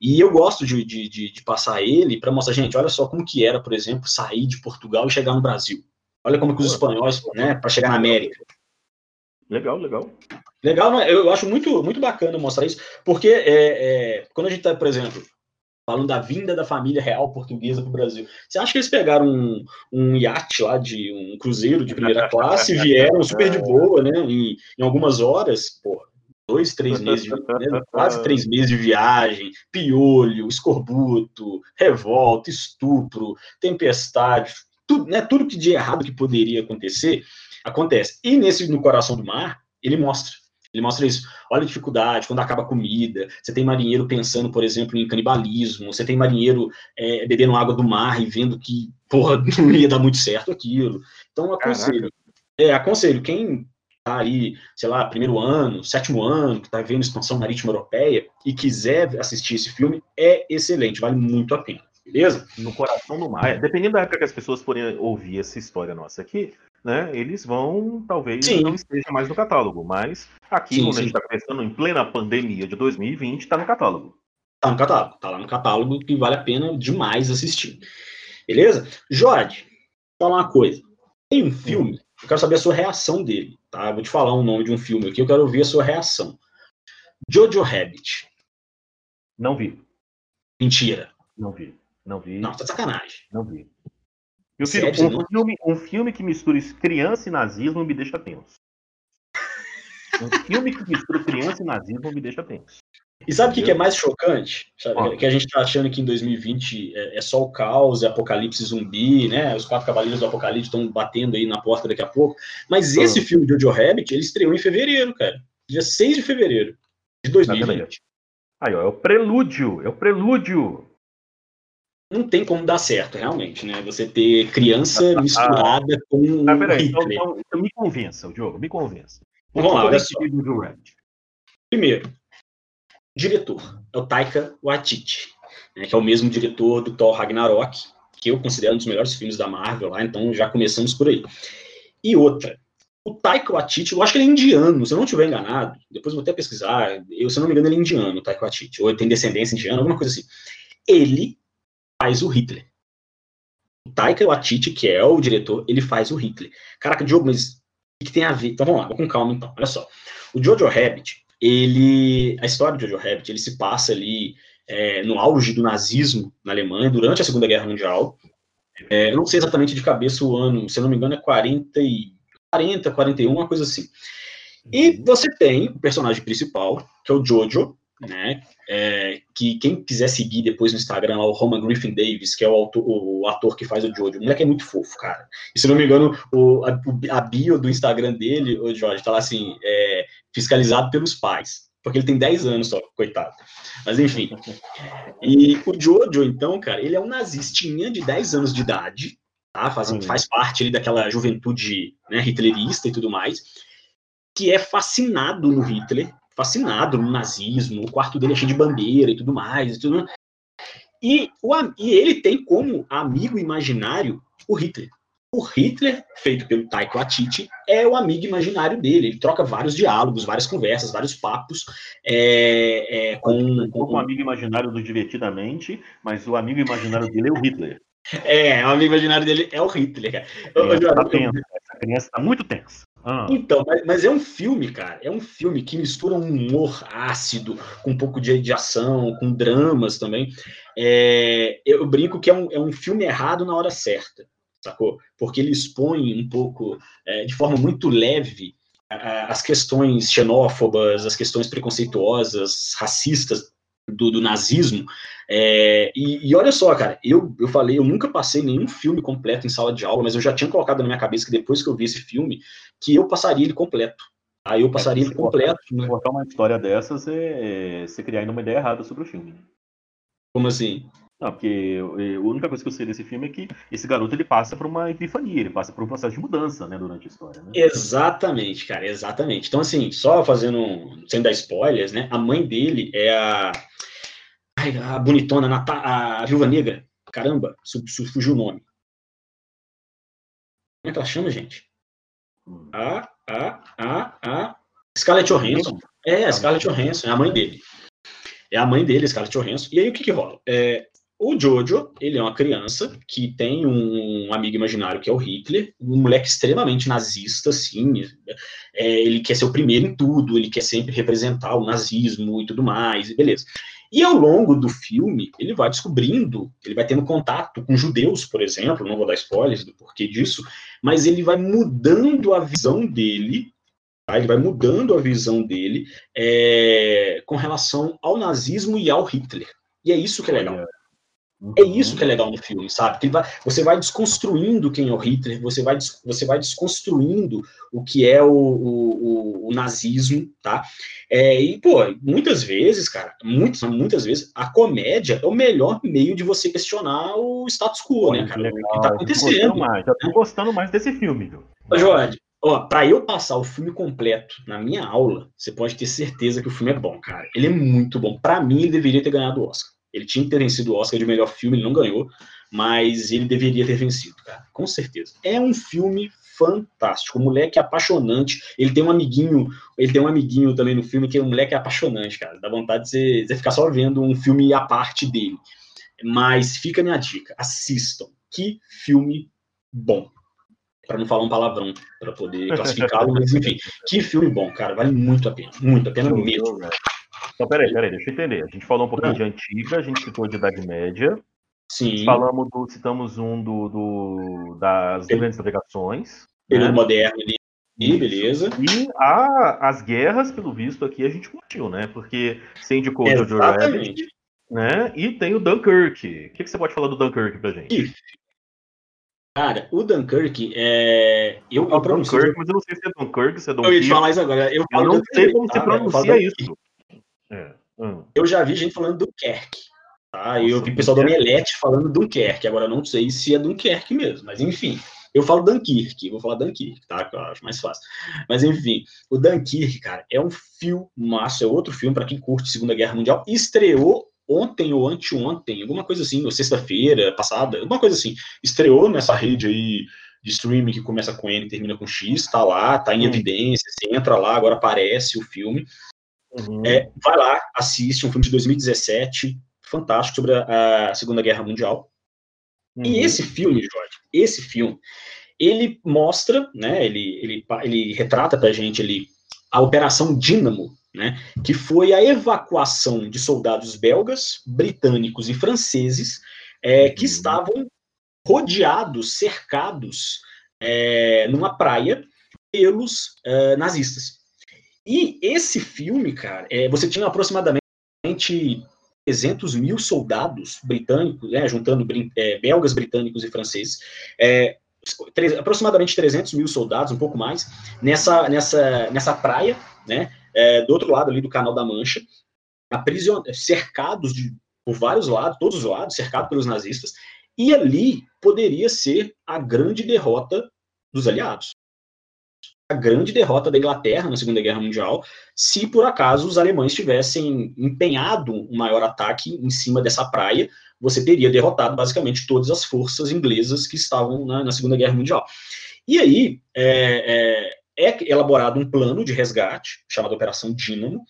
E eu gosto de, de, de, de passar ele para mostrar, gente, olha só como que era, por exemplo, sair de Portugal e chegar no Brasil. Olha como que os espanhóis, né, para chegar na América. Legal, legal. Legal, né? eu acho muito, muito bacana mostrar isso, porque é, é, quando a gente está, por exemplo, falando da vinda da família real portuguesa para o Brasil. Você acha que eles pegaram um, um iate lá de um cruzeiro de primeira classe e vieram super de boa, né? Em, em algumas horas, pô, dois, três meses, de, né, quase três meses de viagem, piolho, escorbuto, revolta, estupro, tempestade, tudo, né, tudo que de errado que poderia acontecer, acontece. E nesse No Coração do Mar, ele mostra. Ele mostra isso. Olha a dificuldade, quando acaba a comida. Você tem marinheiro pensando, por exemplo, em canibalismo. Você tem marinheiro é, bebendo água do mar e vendo que, porra, não ia dar muito certo aquilo. Então, aconselho. É, aconselho. Quem tá aí, sei lá, primeiro ano, sétimo ano, que está vendo expansão marítima europeia e quiser assistir esse filme, é excelente, vale muito a pena. Beleza? No coração do mar. É, dependendo da época que as pessoas forem ouvir essa história nossa aqui, né? Eles vão, talvez, sim. não esteja mais no catálogo. Mas aqui, sim, quando sim. a gente está pensando em plena pandemia de 2020, está no catálogo. Está no catálogo. Está lá no catálogo que vale a pena demais assistir. Beleza? Jorge, falar uma coisa. Tem um filme, eu quero saber a sua reação dele. Tá? Vou te falar o um nome de um filme aqui, eu quero ouvir a sua reação. Jojo Rabbit. Não vi. Mentira. Não vi. Não vi. Não, tá sacanagem. Não vi. Meu filho, um, filme, um filme que mistura criança e nazismo me deixa tenso. Um filme que mistura criança e nazismo me deixa tenso. E sabe o que, que, é mais chocante? Sabe? Que a gente tá achando que em 2020 é, é, só o caos, é apocalipse zumbi, né? Os quatro cavaleiros do apocalipse estão batendo aí na porta daqui a pouco. Mas esse filme de Jojo Rabbit, ele estreou em fevereiro, cara. Dia 6 de fevereiro de 2020. Aí, ó, é o prelúdio, é o prelúdio. Não tem como dar certo, realmente, né? Você ter criança ah, misturada ah, com. Ah, peraí, então, então, então, me convença, o Diogo, me convença. Vamos lá, olha só. Primeiro, diretor é o Taika Waititi, né, que é o mesmo diretor do Thor Ragnarok, que eu considero um dos melhores filmes da Marvel lá, então já começamos por aí. E outra, o Taika Waititi, eu acho que ele é indiano, se eu não estiver enganado, depois vou até pesquisar, eu, se eu não me engano, ele é indiano, o Taika Waititi, ou ele tem descendência indiana, alguma coisa assim. Ele faz o Hitler. O Taika Waititi, que é o diretor, ele faz o Hitler. Caraca, Diogo, mas o que tem a ver? Então vamos lá, vou com calma então. Olha só. O Jojo Rabbit, ele. A história do Jojo Rabbit, ele se passa ali é, no auge do nazismo na Alemanha, durante a Segunda Guerra Mundial. É, eu não sei exatamente de cabeça o ano, se eu não me engano, é 40, e, 40 41, uma coisa assim. E você tem o personagem principal, que é o Jojo, né? É, que quem quiser seguir depois no Instagram, o Roman Griffin Davis, que é o, autor, o ator que faz o Jojo, o moleque é muito fofo, cara. E se não me engano, o, a, a bio do Instagram dele, o Jorge, tá lá assim, é, fiscalizado pelos pais. Porque ele tem 10 anos só, coitado. Mas enfim. E o Jojo, então, cara, ele é um nazistinha de 10 anos de idade, tá? Faz, faz parte ali daquela juventude né, hitlerista e tudo mais, que é fascinado no Hitler, fascinado no nazismo, o quarto dele é cheio de bandeira e tudo mais. E, tudo. E, o, e ele tem como amigo imaginário o Hitler. O Hitler, feito pelo Taiko Atiti, é o amigo imaginário dele. Ele troca vários diálogos, várias conversas, vários papos é, é, com, com... o amigo imaginário do Divertidamente, mas o amigo imaginário dele é o Hitler. É, o amigo imaginário dele é o Hitler, cara. Essa criança está muito tensa. Ah. Então, mas, mas, é um filme, cara. É um filme que mistura um humor ácido com um pouco de, de ação, com dramas também. É, eu brinco que é um, é um filme errado na hora certa, sacou? Porque ele expõe um pouco, é, de forma muito leve, as questões xenófobas, as questões preconceituosas, racistas do, do nazismo. É, e, e, olha só, cara, eu, eu falei, eu nunca passei nenhum filme completo em sala de aula, mas eu já tinha colocado na minha cabeça que depois que eu vi esse filme, que eu passaria ele completo. Aí eu passaria é, ele completo. Né? Contar uma história dessas é, é você criar ainda uma ideia errada sobre o filme. Como assim? Não, porque a única coisa que eu sei desse filme é que esse garoto ele passa por uma epifania, ele passa por um processo de mudança, né, durante a história. Né? Exatamente, cara, exatamente. Então, assim, só fazendo, sem dar spoilers, né, a mãe dele é a, ai, a bonitona, a, a Viúva Negra. Caramba, fugiu o nome. Como é que ela chama, gente? Hum. A, a, a, a Scarlett Johansson. É, a Scarlett Johansson, é a mãe dele. É a mãe dele, Scarlett Johansson. E aí o que que rola? É, o Jojo, ele é uma criança que tem um amigo imaginário que é o Hitler, um moleque extremamente nazista, assim, é, ele quer ser o primeiro em tudo, ele quer sempre representar o nazismo e tudo mais, e beleza. E ao longo do filme, ele vai descobrindo, ele vai tendo contato com judeus, por exemplo, não vou dar spoilers do porquê disso, mas ele vai mudando a visão dele Tá? Ele vai mudando a visão dele é, com relação ao nazismo e ao Hitler. E é isso que é legal. É isso que é legal no filme, sabe? Que vai, você vai desconstruindo quem é o Hitler, você vai, você vai desconstruindo o que é o, o, o nazismo, tá? É, e, pô, muitas vezes, cara, muitas, muitas vezes, a comédia é o melhor meio de você questionar o status quo, pô, né, cara? Legal. O que tá acontecendo. Mais, já tô gostando mais desse filme, viu? Jorge, Ó, pra eu passar o filme completo na minha aula, você pode ter certeza que o filme é bom, cara. Ele é muito bom. Para mim, ele deveria ter ganhado o Oscar. Ele tinha que ter vencido o Oscar de melhor filme, ele não ganhou, mas ele deveria ter vencido, cara. Com certeza. É um filme fantástico. O moleque é apaixonante. Ele tem um amiguinho, ele tem um amiguinho também no filme que é um moleque apaixonante, cara. Dá vontade de você, de você ficar só vendo um filme à parte dele. Mas fica a minha dica, assistam. Que filme bom para não falar um palavrão, para poder classificá-lo, mas enfim, que filme bom, cara, vale muito a pena, muito a pena mesmo. Então, peraí, peraí, deixa eu entender. A gente falou um pouquinho de antiga, a gente citou de Idade Média. Sim. Falamos do, citamos um do, do das grandes navegações. Período né? moderno ali. E beleza. E a, as guerras, pelo visto, aqui a gente curtiu, né? Porque você indicou o Jojo Rabbit, né? E tem o Dunkirk. O que, que você pode falar do Dunkirk pra gente? Cara, o Dunkirk é. Eu, eu pronuncio. Dunkirk, mas eu não sei se é Dunkirk, se é Dunkirk. Eu ia falar isso agora. Eu, eu não sei como se pronuncia isso. É. Hum. Eu já vi gente falando Dunkerque. Tá? eu vi pessoal do Omelete falando Dunkerque. Agora não sei se é Dunkerque mesmo, mas enfim. Eu falo Dunkirk, vou falar Dunkirk, tá? Que eu acho mais fácil. Mas enfim, o Dunkirk, cara, é um filme massa, é outro filme para quem curte Segunda Guerra Mundial. Estreou ontem ou anteontem, alguma coisa assim, ou sexta-feira passada, alguma coisa assim, estreou nessa rede aí de streaming que começa com N e termina com X, tá lá, tá em uhum. evidência, você entra lá, agora aparece o filme. Uhum. É, vai lá, assiste, um filme de 2017, fantástico, sobre a, a Segunda Guerra Mundial. Uhum. E esse filme, Jorge, esse filme, ele mostra, né, ele, ele, ele retrata pra gente ali a Operação Dínamo, né, que foi a evacuação de soldados belgas, britânicos e franceses é, que uhum. estavam rodeados, cercados é, numa praia pelos é, nazistas. E esse filme, cara, é, você tinha aproximadamente 300 mil soldados britânicos, né, juntando é, belgas, britânicos e franceses, é, aproximadamente 300 mil soldados, um pouco mais, nessa, nessa, nessa praia, né, é, do outro lado ali do Canal da Mancha, cercados de, por vários lados, todos os lados, cercados pelos nazistas, e ali poderia ser a grande derrota dos aliados. Grande derrota da Inglaterra na Segunda Guerra Mundial, se por acaso os alemães tivessem empenhado um maior ataque em cima dessa praia, você teria derrotado basicamente todas as forças inglesas que estavam na, na Segunda Guerra Mundial. E aí, é, é, é elaborado um plano de resgate, chamado Operação Dínamo,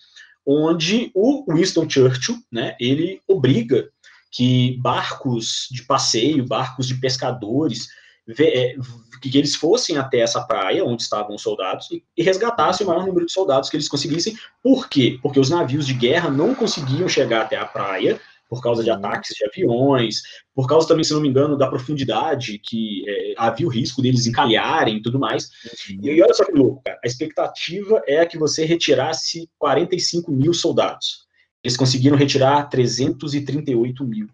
onde o Winston Churchill, né, ele obriga que barcos de passeio, barcos de pescadores, que eles fossem até essa praia onde estavam os soldados e resgatassem o maior número de soldados que eles conseguissem. Por quê? Porque os navios de guerra não conseguiam chegar até a praia por causa de ataques de aviões, por causa também, se não me engano, da profundidade, que é, havia o risco deles encalharem e tudo mais. Uhum. E, e olha só que louco, cara, a expectativa é que você retirasse 45 mil soldados. Eles conseguiram retirar 338 mil.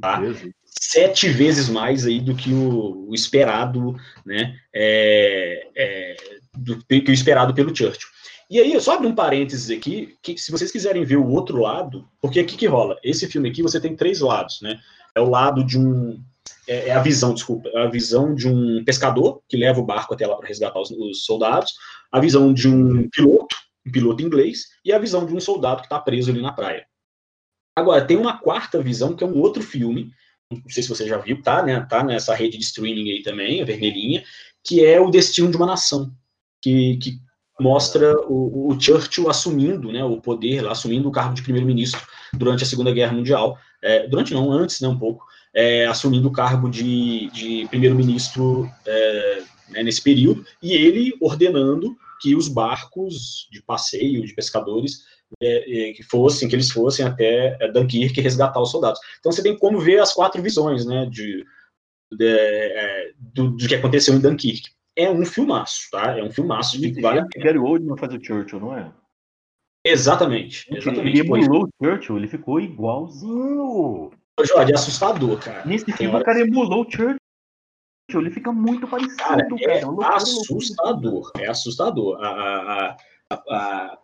Tá? Sete vezes mais aí do que o, o esperado, né? É, é, do que o esperado pelo Churchill. E aí, só abrir um parênteses aqui, que se vocês quiserem ver o outro lado, porque aqui que rola? Esse filme aqui você tem três lados, né? É o lado de um. É, é a visão, desculpa, é a visão de um pescador que leva o barco até lá para resgatar os, os, soldados, a visão de um piloto, um piloto inglês, e a visão de um soldado que está preso ali na praia. Agora, tem uma quarta visão, que é um outro filme, não sei se você já viu, tá, né, tá nessa rede de streaming aí também, a vermelhinha, que é o Destino de uma Nação, que, que mostra o, o, Churchill assumindo né, o poder, assumindo o cargo de primeiro-ministro durante a Segunda Guerra Mundial, é, durante não, antes, né, um pouco, é, assumindo o cargo de, de primeiro-ministro é, né, nesse período, e ele ordenando que os barcos de passeio, de pescadores, é, é, que fossem, que eles fossem até é, Dunkirk resgatar os soldados. Então você tem como ver as quatro visões, né, de, de é, do, do, que aconteceu em Dunkirk. É um filmaço, tá? É um filmaço de vale Gary Oldman faz o Churchill, não é? Exatamente. exatamente. Ele emulou o Churchill, ele ficou igualzinho. Jorge, é assustador, cara. Nesse filme, o cara emulou o Churchill. Ele fica muito parecido, cara. É cara. assustador. É assustador. A, a, a, a,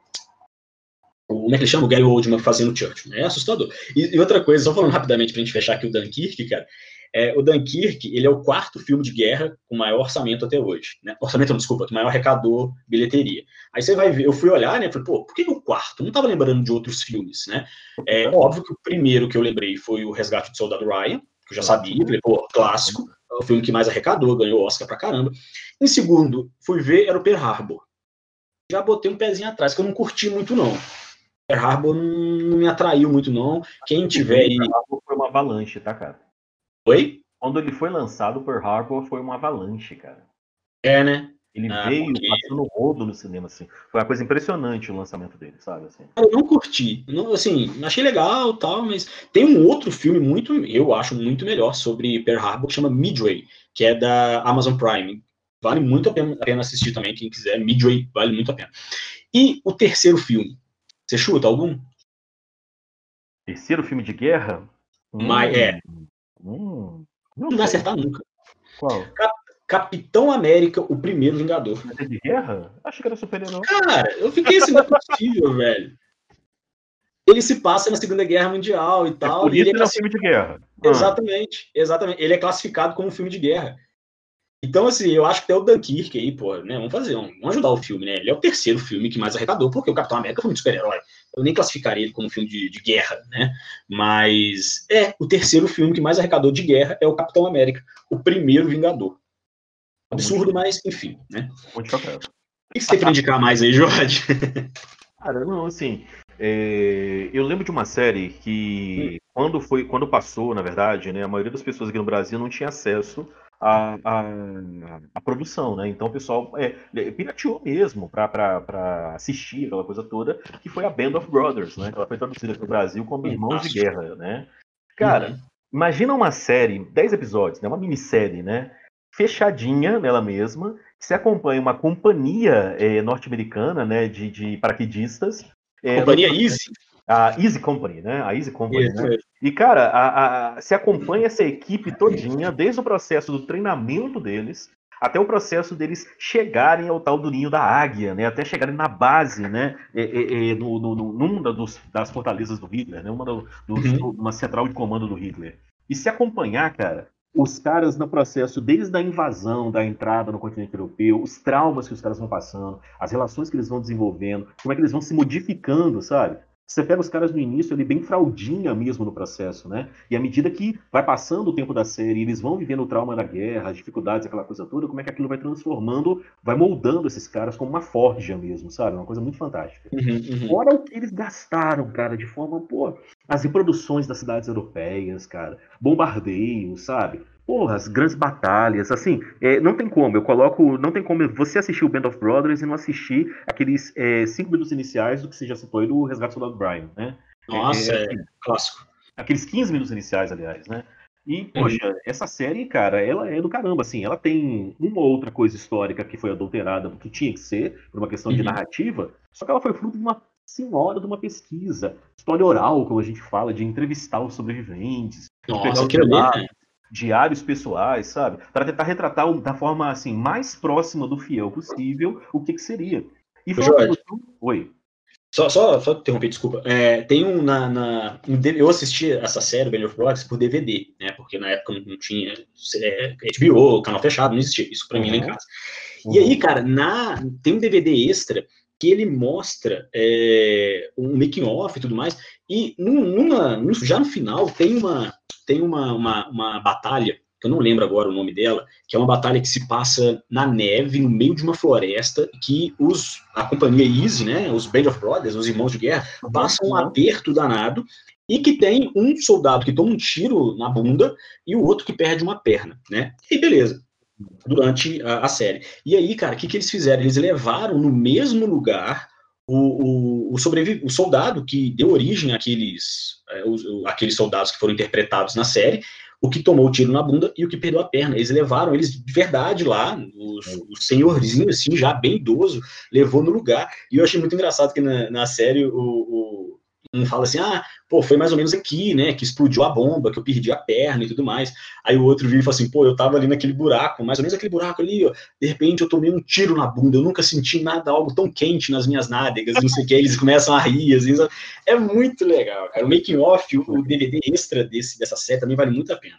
como é que ele chama? O Gary Oldman fazendo Churchill. É assustador. E, e, outra coisa, só falando rapidamente pra gente fechar aqui o Dunkirk, cara. É, o Dunkirk, ele é o quarto filme de guerra com maior orçamento até hoje. Né? Orçamento, não, desculpa, que maior arrecadou bilheteria. Aí você vai ver, eu fui olhar, né? Falei, pô, por que o quarto? Não estava lembrando de outros filmes, né? É óbvio que o primeiro que eu lembrei foi o Resgate do Soldado Ryan, que eu já sabia, falei, pô, clássico, é o filme que mais arrecadou, ganhou Oscar pra caramba. Em segundo, fui ver, era o Pearl Harbor. Já botei um pezinho atrás, que eu não curti muito, não. Pearl Harbor não me atraiu muito, não. Quem tiver aí. Pearl Harbor foi uma avalanche, tá, cara? Oi? Quando ele foi lançado, Pearl Harbor foi uma avalanche, cara. É, né? Ele ah, veio porque... passando rodo no cinema, assim. Foi uma coisa impressionante o lançamento dele, sabe? Assim. Eu não curti. Não, assim, achei legal tal, mas tem um outro filme muito, eu acho, muito melhor sobre Pearl Harbor, que chama Midway, que é da Amazon Prime. Vale muito a pena, a pena assistir também, quem quiser. Midway vale muito a pena. E o terceiro filme, você chuta algum? Terceiro filme de guerra? Mas, hum, é. Hum, não, não vai acertar nunca. Qual? Cap Capitão América, o primeiro Vingador. Mas é de guerra? Acho que era super-herói. Cara, eu fiquei assim, não é possível, velho. Ele se passa na Segunda Guerra Mundial e é tal. É por isso ele é, é um filme de guerra. Exatamente, exatamente. Ele é classificado como um filme de guerra. Então, assim, eu acho que até o Dunkirk aí, pô, né? Vamos fazer, vamos ajudar o filme, né? Ele é o terceiro filme que mais arrecadou, porque o Capitão América foi um super-herói. Eu nem classificaria ele como um filme de, de, guerra, né? Mas é o terceiro filme que mais arrecadou de guerra é o Capitão América, o primeiro Vingador. Absurdo, mas enfim, né? Muito chocado. O que você tem pra indicar mais aí, Jorge? Cara, não, assim, é, eu lembro de uma série que, hum. quando foi, quando passou, na verdade, né, a maioria das pessoas aqui no Brasil não tinha acesso a, a, a, produção, né? Então o pessoal é, é pirateou mesmo para assistir aquela coisa toda, que foi a Band of Brothers, né? Ela foi traduzida para o Brasil como Irmãos de Guerra, né? Cara, uhum. imagina uma série, 10 episódios, né? Uma minissérie, né? Fechadinha nela mesma, que se acompanha uma companhia é, norte-americana, né? De, de paraquedistas. É, companhia Easy? A Easy Company, né? A Easy Company, Isso, né? E, cara, a, a, se acompanha essa equipe todinha, desde o processo do treinamento deles, até o processo deles chegarem ao tal do ninho da águia, né? Até chegarem na base, né? É, é, é, no, no, numa dos, das fortalezas do Hitler, né? Uma, do, uhum. uma central de comando do Hitler. E se acompanhar, cara, os caras no processo, desde a invasão, da entrada no continente europeu, os traumas que os caras vão passando, as relações que eles vão desenvolvendo, como é que eles vão se modificando, sabe? Você pega os caras no início ali bem fraudinha mesmo no processo, né? E à medida que vai passando o tempo da série, eles vão vivendo o trauma da guerra, as dificuldades, aquela coisa toda, como é que aquilo vai transformando, vai moldando esses caras como uma forja mesmo, sabe? Uma coisa muito fantástica. Uhum, uhum. Fora o que eles gastaram, cara, de forma, pô, as reproduções das cidades europeias, cara, bombardeios, sabe? Porra, as grandes batalhas, assim, é, não tem como, eu coloco, não tem como você assistir o Band of Brothers e não assistir aqueles é, cinco minutos iniciais do que você já citou aí do Resgate do Soldado Brian, né? Nossa, é, é, assim, clássico. Aqueles 15 minutos iniciais, aliás, né? E, uhum. poxa, uhum. essa série, cara, ela é do caramba, assim, ela tem uma ou outra coisa histórica que foi adulterada, que tinha que ser, por uma questão uhum. de narrativa, só que ela foi fruto de uma senhora de uma pesquisa, história oral, como a gente fala, de entrevistar os sobreviventes, Nossa, que legal diários pessoais, sabe? Para tentar retratar da forma assim mais próxima do fiel possível o que, que seria. E foi Jorge, Oi. Só, só, só interromper, desculpa. É, tem um na, na eu assisti essa série, Band of Brothers, por DVD, né? Porque na época não tinha é, HBO, canal fechado, não existia isso para uhum. mim lá em casa. Uhum. E aí, cara, na, tem um DVD extra que ele mostra é, um making off e tudo mais. E numa, já no final tem uma tem uma, uma, uma batalha, que eu não lembro agora o nome dela, que é uma batalha que se passa na neve, no meio de uma floresta, que os, a companhia Easy, né, os Band of Brothers, os irmãos de guerra, passam um aperto danado, e que tem um soldado que toma um tiro na bunda e o outro que perde uma perna, né? E beleza. Durante a, a série. E aí, cara, o que, que eles fizeram? Eles levaram no mesmo lugar o, o, o, sobreviv... o soldado que deu origem àqueles, é, àqueles soldados que foram interpretados na série, o que tomou o tiro na bunda e o que perdeu a perna. Eles levaram eles de verdade lá, os, o senhorzinho, assim, já bem idoso, levou no lugar. E eu achei muito engraçado que na, na série o, o um fala assim, ah, pô, foi mais ou menos aqui, né, que explodiu a bomba, que eu perdi a perna e tudo mais. Aí o outro vira e fala assim, pô, eu tava ali naquele buraco, mais ou menos aquele buraco ali, ó, de repente eu tomei um tiro na bunda, eu nunca senti nada, algo tão quente nas minhas nádegas, não sei o que, eles começam a rir, assim, é muito legal, cara. O making off, o, DVD extra desse, dessa série também vale muito a pena.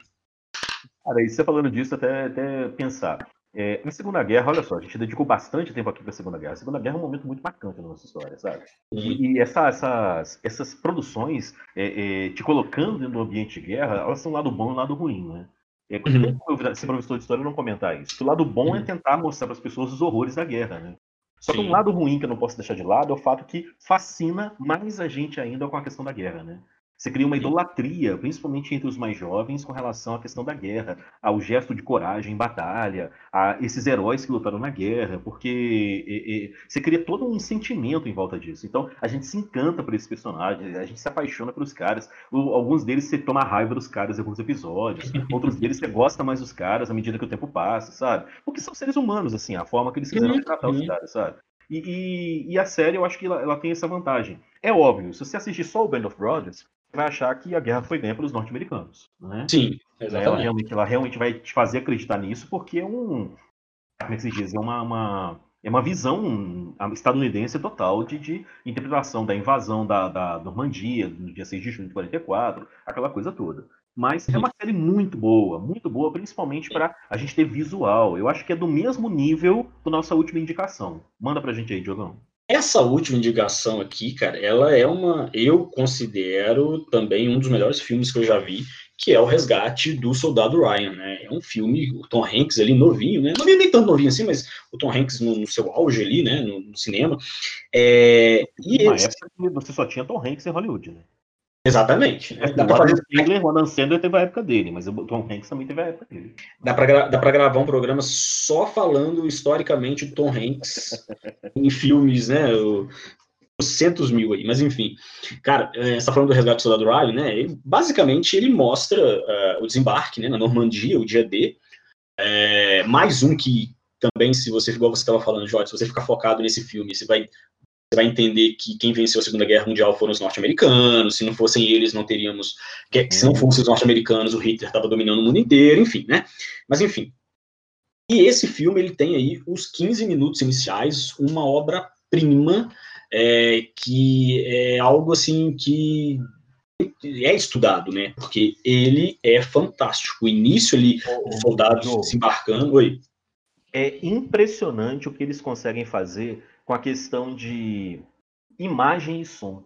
Cara, e você falando disso, até, até pensar, é, na Segunda Guerra, olha só, a gente dedicou bastante tempo aqui para a Segunda Guerra. A Segunda Guerra é um momento muito marcante na nossa história, sabe? E, e essa, essas, essas produções, é, é, te colocando dentro do ambiente de guerra, elas são lado bom e lado ruim, né? É, uhum. eu ser professor de história não comentar isso. O lado bom é uhum. é tentar mostrar para as pessoas os horrores da guerra, né? Só Sim. que um lado ruim que eu não posso deixar de lado é o fato que fascina mais a gente ainda com a questão da guerra, né? Você cria uma idolatria, principalmente entre os mais jovens, com relação à questão da guerra, ao gesto de coragem em batalha, a esses heróis que lutaram na guerra, porque e, e, você cria todo um sentimento em volta disso. Então, a gente se encanta por esses personagens, a gente se apaixona pelos caras. Alguns deles você toma raiva dos caras em alguns episódios, outros deles você gosta mais dos caras à medida que o tempo passa, sabe? Porque são seres humanos, assim, a forma que eles quiseram tratar os caras, sabe? E, e, e, a série, eu acho que ela, ela, tem essa vantagem. É óbvio, se você assistir só o Band of Brothers, vai achar que a guerra foi ganha pelos norte-americanos. Né? Sim, exatamente. Ela realmente, ela realmente vai te fazer acreditar nisso, porque é um. Como é que se diz? É uma, uma é uma visão estadunidense total de, de interpretação da invasão da, da, Normandia, no dia 6 de junho de 44, aquela coisa toda. Mas é uma série muito boa, muito boa, principalmente para a gente ter visual. Eu acho que é do mesmo nível da nossa última indicação. Manda pra gente aí, Diogão. Essa última indicação aqui, cara, ela é uma. Eu considero também um dos melhores filmes que eu já vi, que é o Resgate do Soldado Ryan, né? É um filme, o Tom Hanks ali novinho, né? Não nem tanto novinho assim, mas o Tom Hanks no, no seu auge ali, né? No, no cinema. É, e Uma esse... época que você só tinha Tom Hanks em Hollywood, né? Exatamente. É, dá o fazer... Sandler, o Adam Sandler teve a época dele, mas o Tom Hanks também teve a época dele. Dá pra, dá pra gravar um programa só falando historicamente do Tom Hanks em filmes, né? O... Centos mil aí, mas enfim. Cara, é, você tá falando do Resgate do Soldado Ryan, né? Ele, basicamente, ele mostra uh, o desembarque né, na Normandia, o dia D. É, mais um que também, se você, igual você estava falando, Jorge, se você ficar focado nesse filme, você vai você vai entender que quem venceu a Segunda Guerra Mundial foram os norte-americanos, se não fossem eles, não teríamos. Que, se não uhum. fossem os norte-americanos, o Hitler estava dominando o mundo inteiro, enfim, né? Mas enfim. E esse filme ele tem aí os 15 minutos iniciais, uma obra-prima, é, que é algo assim que é estudado, né? Porque ele é fantástico. O início ali, os soldados se embarcando. Oi. É impressionante o que eles conseguem fazer com a questão de imagem e som.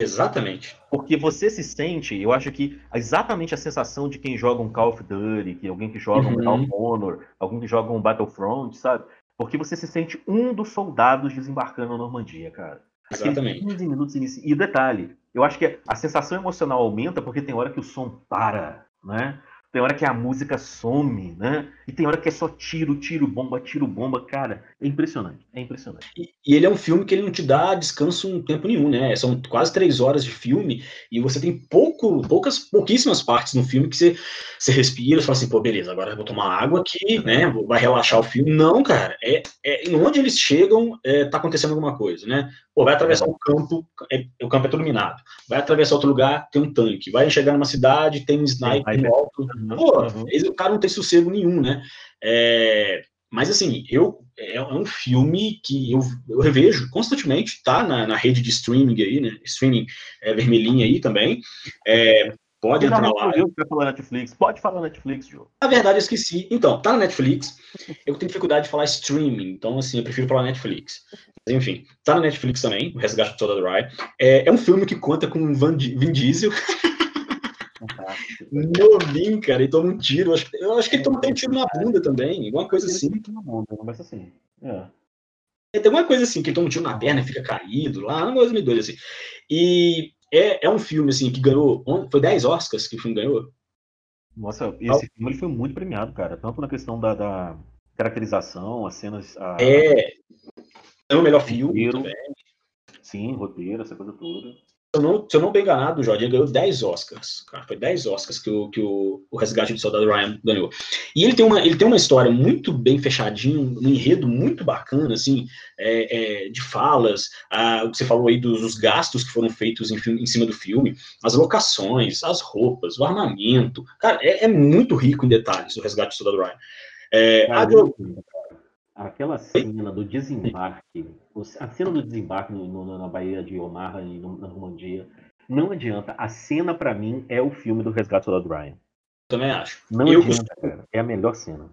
Exatamente. Porque você se sente, eu acho que exatamente a sensação de quem joga um Call of Duty, que alguém que joga uhum. um Medal of Honor, alguém que joga um Battlefront, sabe? Porque você se sente um dos soldados desembarcando na Normandia, cara. Exatamente. 15 minutos inici... E detalhe, eu acho que a sensação emocional aumenta porque tem hora que o som para, né? Tem hora que a música some, né? E tem hora que é só tiro, tiro, bomba, tiro, bomba, cara. É impressionante, é impressionante. E, e, ele é um filme que ele não te dá descanso um tempo nenhum, né? São quase três horas de filme e você tem pouco, poucas, pouquíssimas partes no filme que você, você respira e fala assim, pô, beleza, agora eu vou tomar água aqui, né? Vai relaxar o filme. Não, cara, é, é onde eles chegam, é, tá acontecendo alguma coisa, né? Pô, vai atravessar o campo, é, o campo é tudo minado. Vai atravessar outro lugar, tem um tanque. Vai chegar numa cidade, tem um sniper no alto. Uhum, Pô, uhum. o cara não tem sossego nenhum, né? É, mas assim, eu é, é, um filme que eu, eu revejo constantemente, tá na, na, rede de streaming aí, né? Streaming é, vermelhinha aí também. É, pode entrar lá. Pode falar Netflix, pode falar Netflix, Joe. Na verdade, eu esqueci. Então, tá na Netflix. Eu tenho dificuldade de falar streaming, então assim, eu prefiro falar Netflix. Mas, enfim, tá na Netflix também, o Resgate do Soldado Ryan. É, é um filme que conta com Van, Vin Diesel. Novinho, cara, e toma um tiro. Eu acho, eu acho que ele toma até um tiro na bunda também, alguma coisa assim. Começa assim. É. É, tem alguma coisa assim, que ele toma um tiro na perna e fica caído lá, uma coisa me doida assim. E é, é um filme assim que ganhou. Foi 10 Oscars que o filme ganhou? Nossa, esse filme ele foi muito premiado, cara. Tanto na questão da, da caracterização, as cenas. A... É. É o melhor filme roteiro, também. Sim, roteiro, essa coisa toda. Se eu não, se eu não bem enganado, o Jorge ganhou 10 Oscars. Cara, foi 10 Oscars que, o, que o, o Resgate do Soldado Ryan ganhou. E ele tem uma, ele tem uma história muito bem fechadinha, um enredo muito bacana, assim, é, é, de falas, a, o que você falou aí dos, dos gastos que foram feitos em, em, cima do filme, as locações, as roupas, o armamento. Cara, é, é muito rico em detalhes o Resgate do Soldado Ryan. É, a, aquela cena do desembarque a cena do desembarque no, no, na Baía de Omaha e no, na Normandia, não adianta. A cena, para mim, é o filme do Resgate do Ryan. Também acho. Não eu adianta, costumo... cara. É a melhor cena.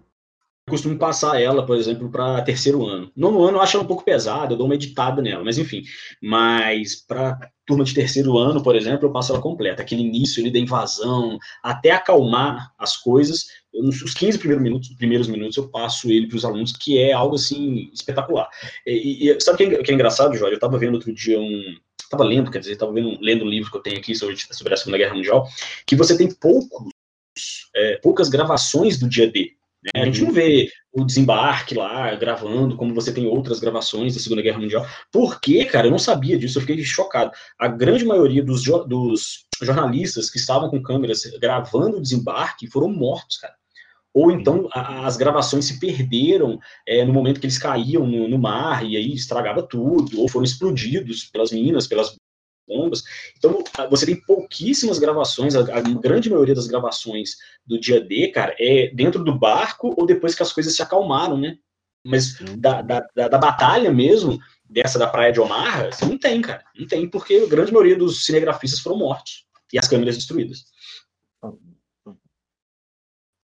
Eu costumo passar ela, por exemplo, para terceiro ano. Nono ano eu acho ela um pouco pesada, eu dou uma editada nela, mas enfim. Mas para turma de terceiro ano, por exemplo, eu passo ela completa. Aquele início ali da invasão, até acalmar as coisas, nos 15 primeiros minutos, primeiros minutos eu passo ele para os alunos, que é algo assim espetacular. E, e sabe o que, é, que é engraçado, Jorge? Eu estava vendo outro dia um, estava lendo, quer dizer, estava lendo um livro que eu tenho aqui sobre, sobre a Segunda Guerra Mundial, que você tem poucos, é, poucas gravações do dia D. Né? A gente não vê o desembarque lá gravando, como você tem outras gravações da Segunda Guerra Mundial. Por quê, cara? Eu não sabia disso, eu fiquei chocado. A grande maioria dos, dos jornalistas que estavam com câmeras gravando o desembarque foram mortos, cara. Ou então a, as gravações se perderam é, no momento que eles caíam no, no, mar e aí estragava tudo, ou foram explodidos pelas minas, pelas bombas. Então, você tem pouquíssimas gravações, a, a, grande maioria das gravações do dia D, cara, é dentro do barco ou depois que as coisas se acalmaram, né? Mas da, da, da, da batalha mesmo, dessa da praia de Omaha, você não tem, cara. Não tem, porque a grande maioria dos cinegrafistas foram mortos e as câmeras destruídas.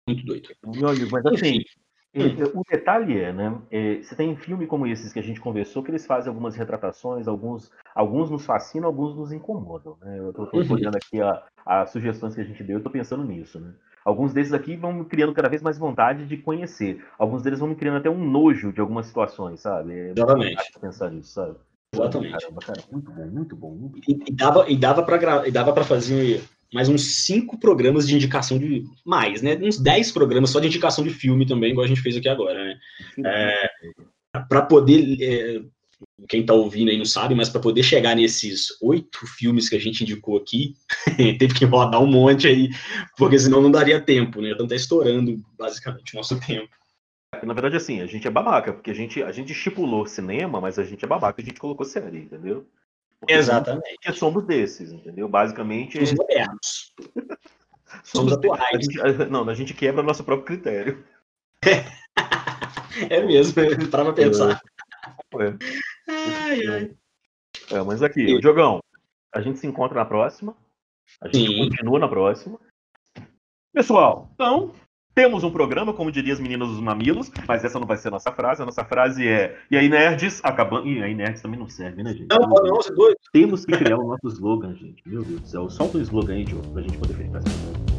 Muito doido. Mas assim, Hum. O detalhe é, né? É, você tem filme como esses que a gente conversou, que eles fazem algumas retratações, alguns, alguns nos fascinam, alguns nos incomodam. Né? Eu estou uhum. olhando aqui as sugestões que a gente deu, eu estou pensando nisso. Né? Alguns desses aqui vão me criando cada vez mais vontade de conhecer. Alguns deles vão me criando até um nojo de algumas situações, sabe? É Exatamente. pensar nisso, sabe? Exatamente. Caramba, cara, muito bom, muito bom. Muito bom. E, e, dava, e dava para fazer mais uns cinco programas de indicação de. Mais, né? Uns dez programas só de indicação de filme também, igual a gente fez aqui agora, né? É, para poder. É, quem está ouvindo aí não sabe, mas para poder chegar nesses oito filmes que a gente indicou aqui, teve que rodar um monte aí, porque senão não daria tempo, né? Então tá estourando basicamente o nosso tempo. Na verdade, assim, a gente é babaca, porque a gente, a gente estipulou cinema, mas a gente é babaca, a gente colocou série, entendeu? Exatamente. Porque somos desses, entendeu? Basicamente. Os modernos. somos, atuais. Não, a gente quebra nosso próprio critério. é mesmo, para pensar. É. Ai, ai. É, mas aqui, Jogão, a gente se encontra na próxima. A gente Sim. continua na próxima. Pessoal, então, temos um programa, como diria as meninas dos mamilos, mas essa não vai ser a nossa frase. A nossa frase é: E aí, nerds, acabando. E aí, nerds também não serve, né, gente? Não, não, é doido. Temos que criar o nosso slogan, gente. Meu Deus do céu. Solta um slogan aí, Diogo, pra gente poder fechar essa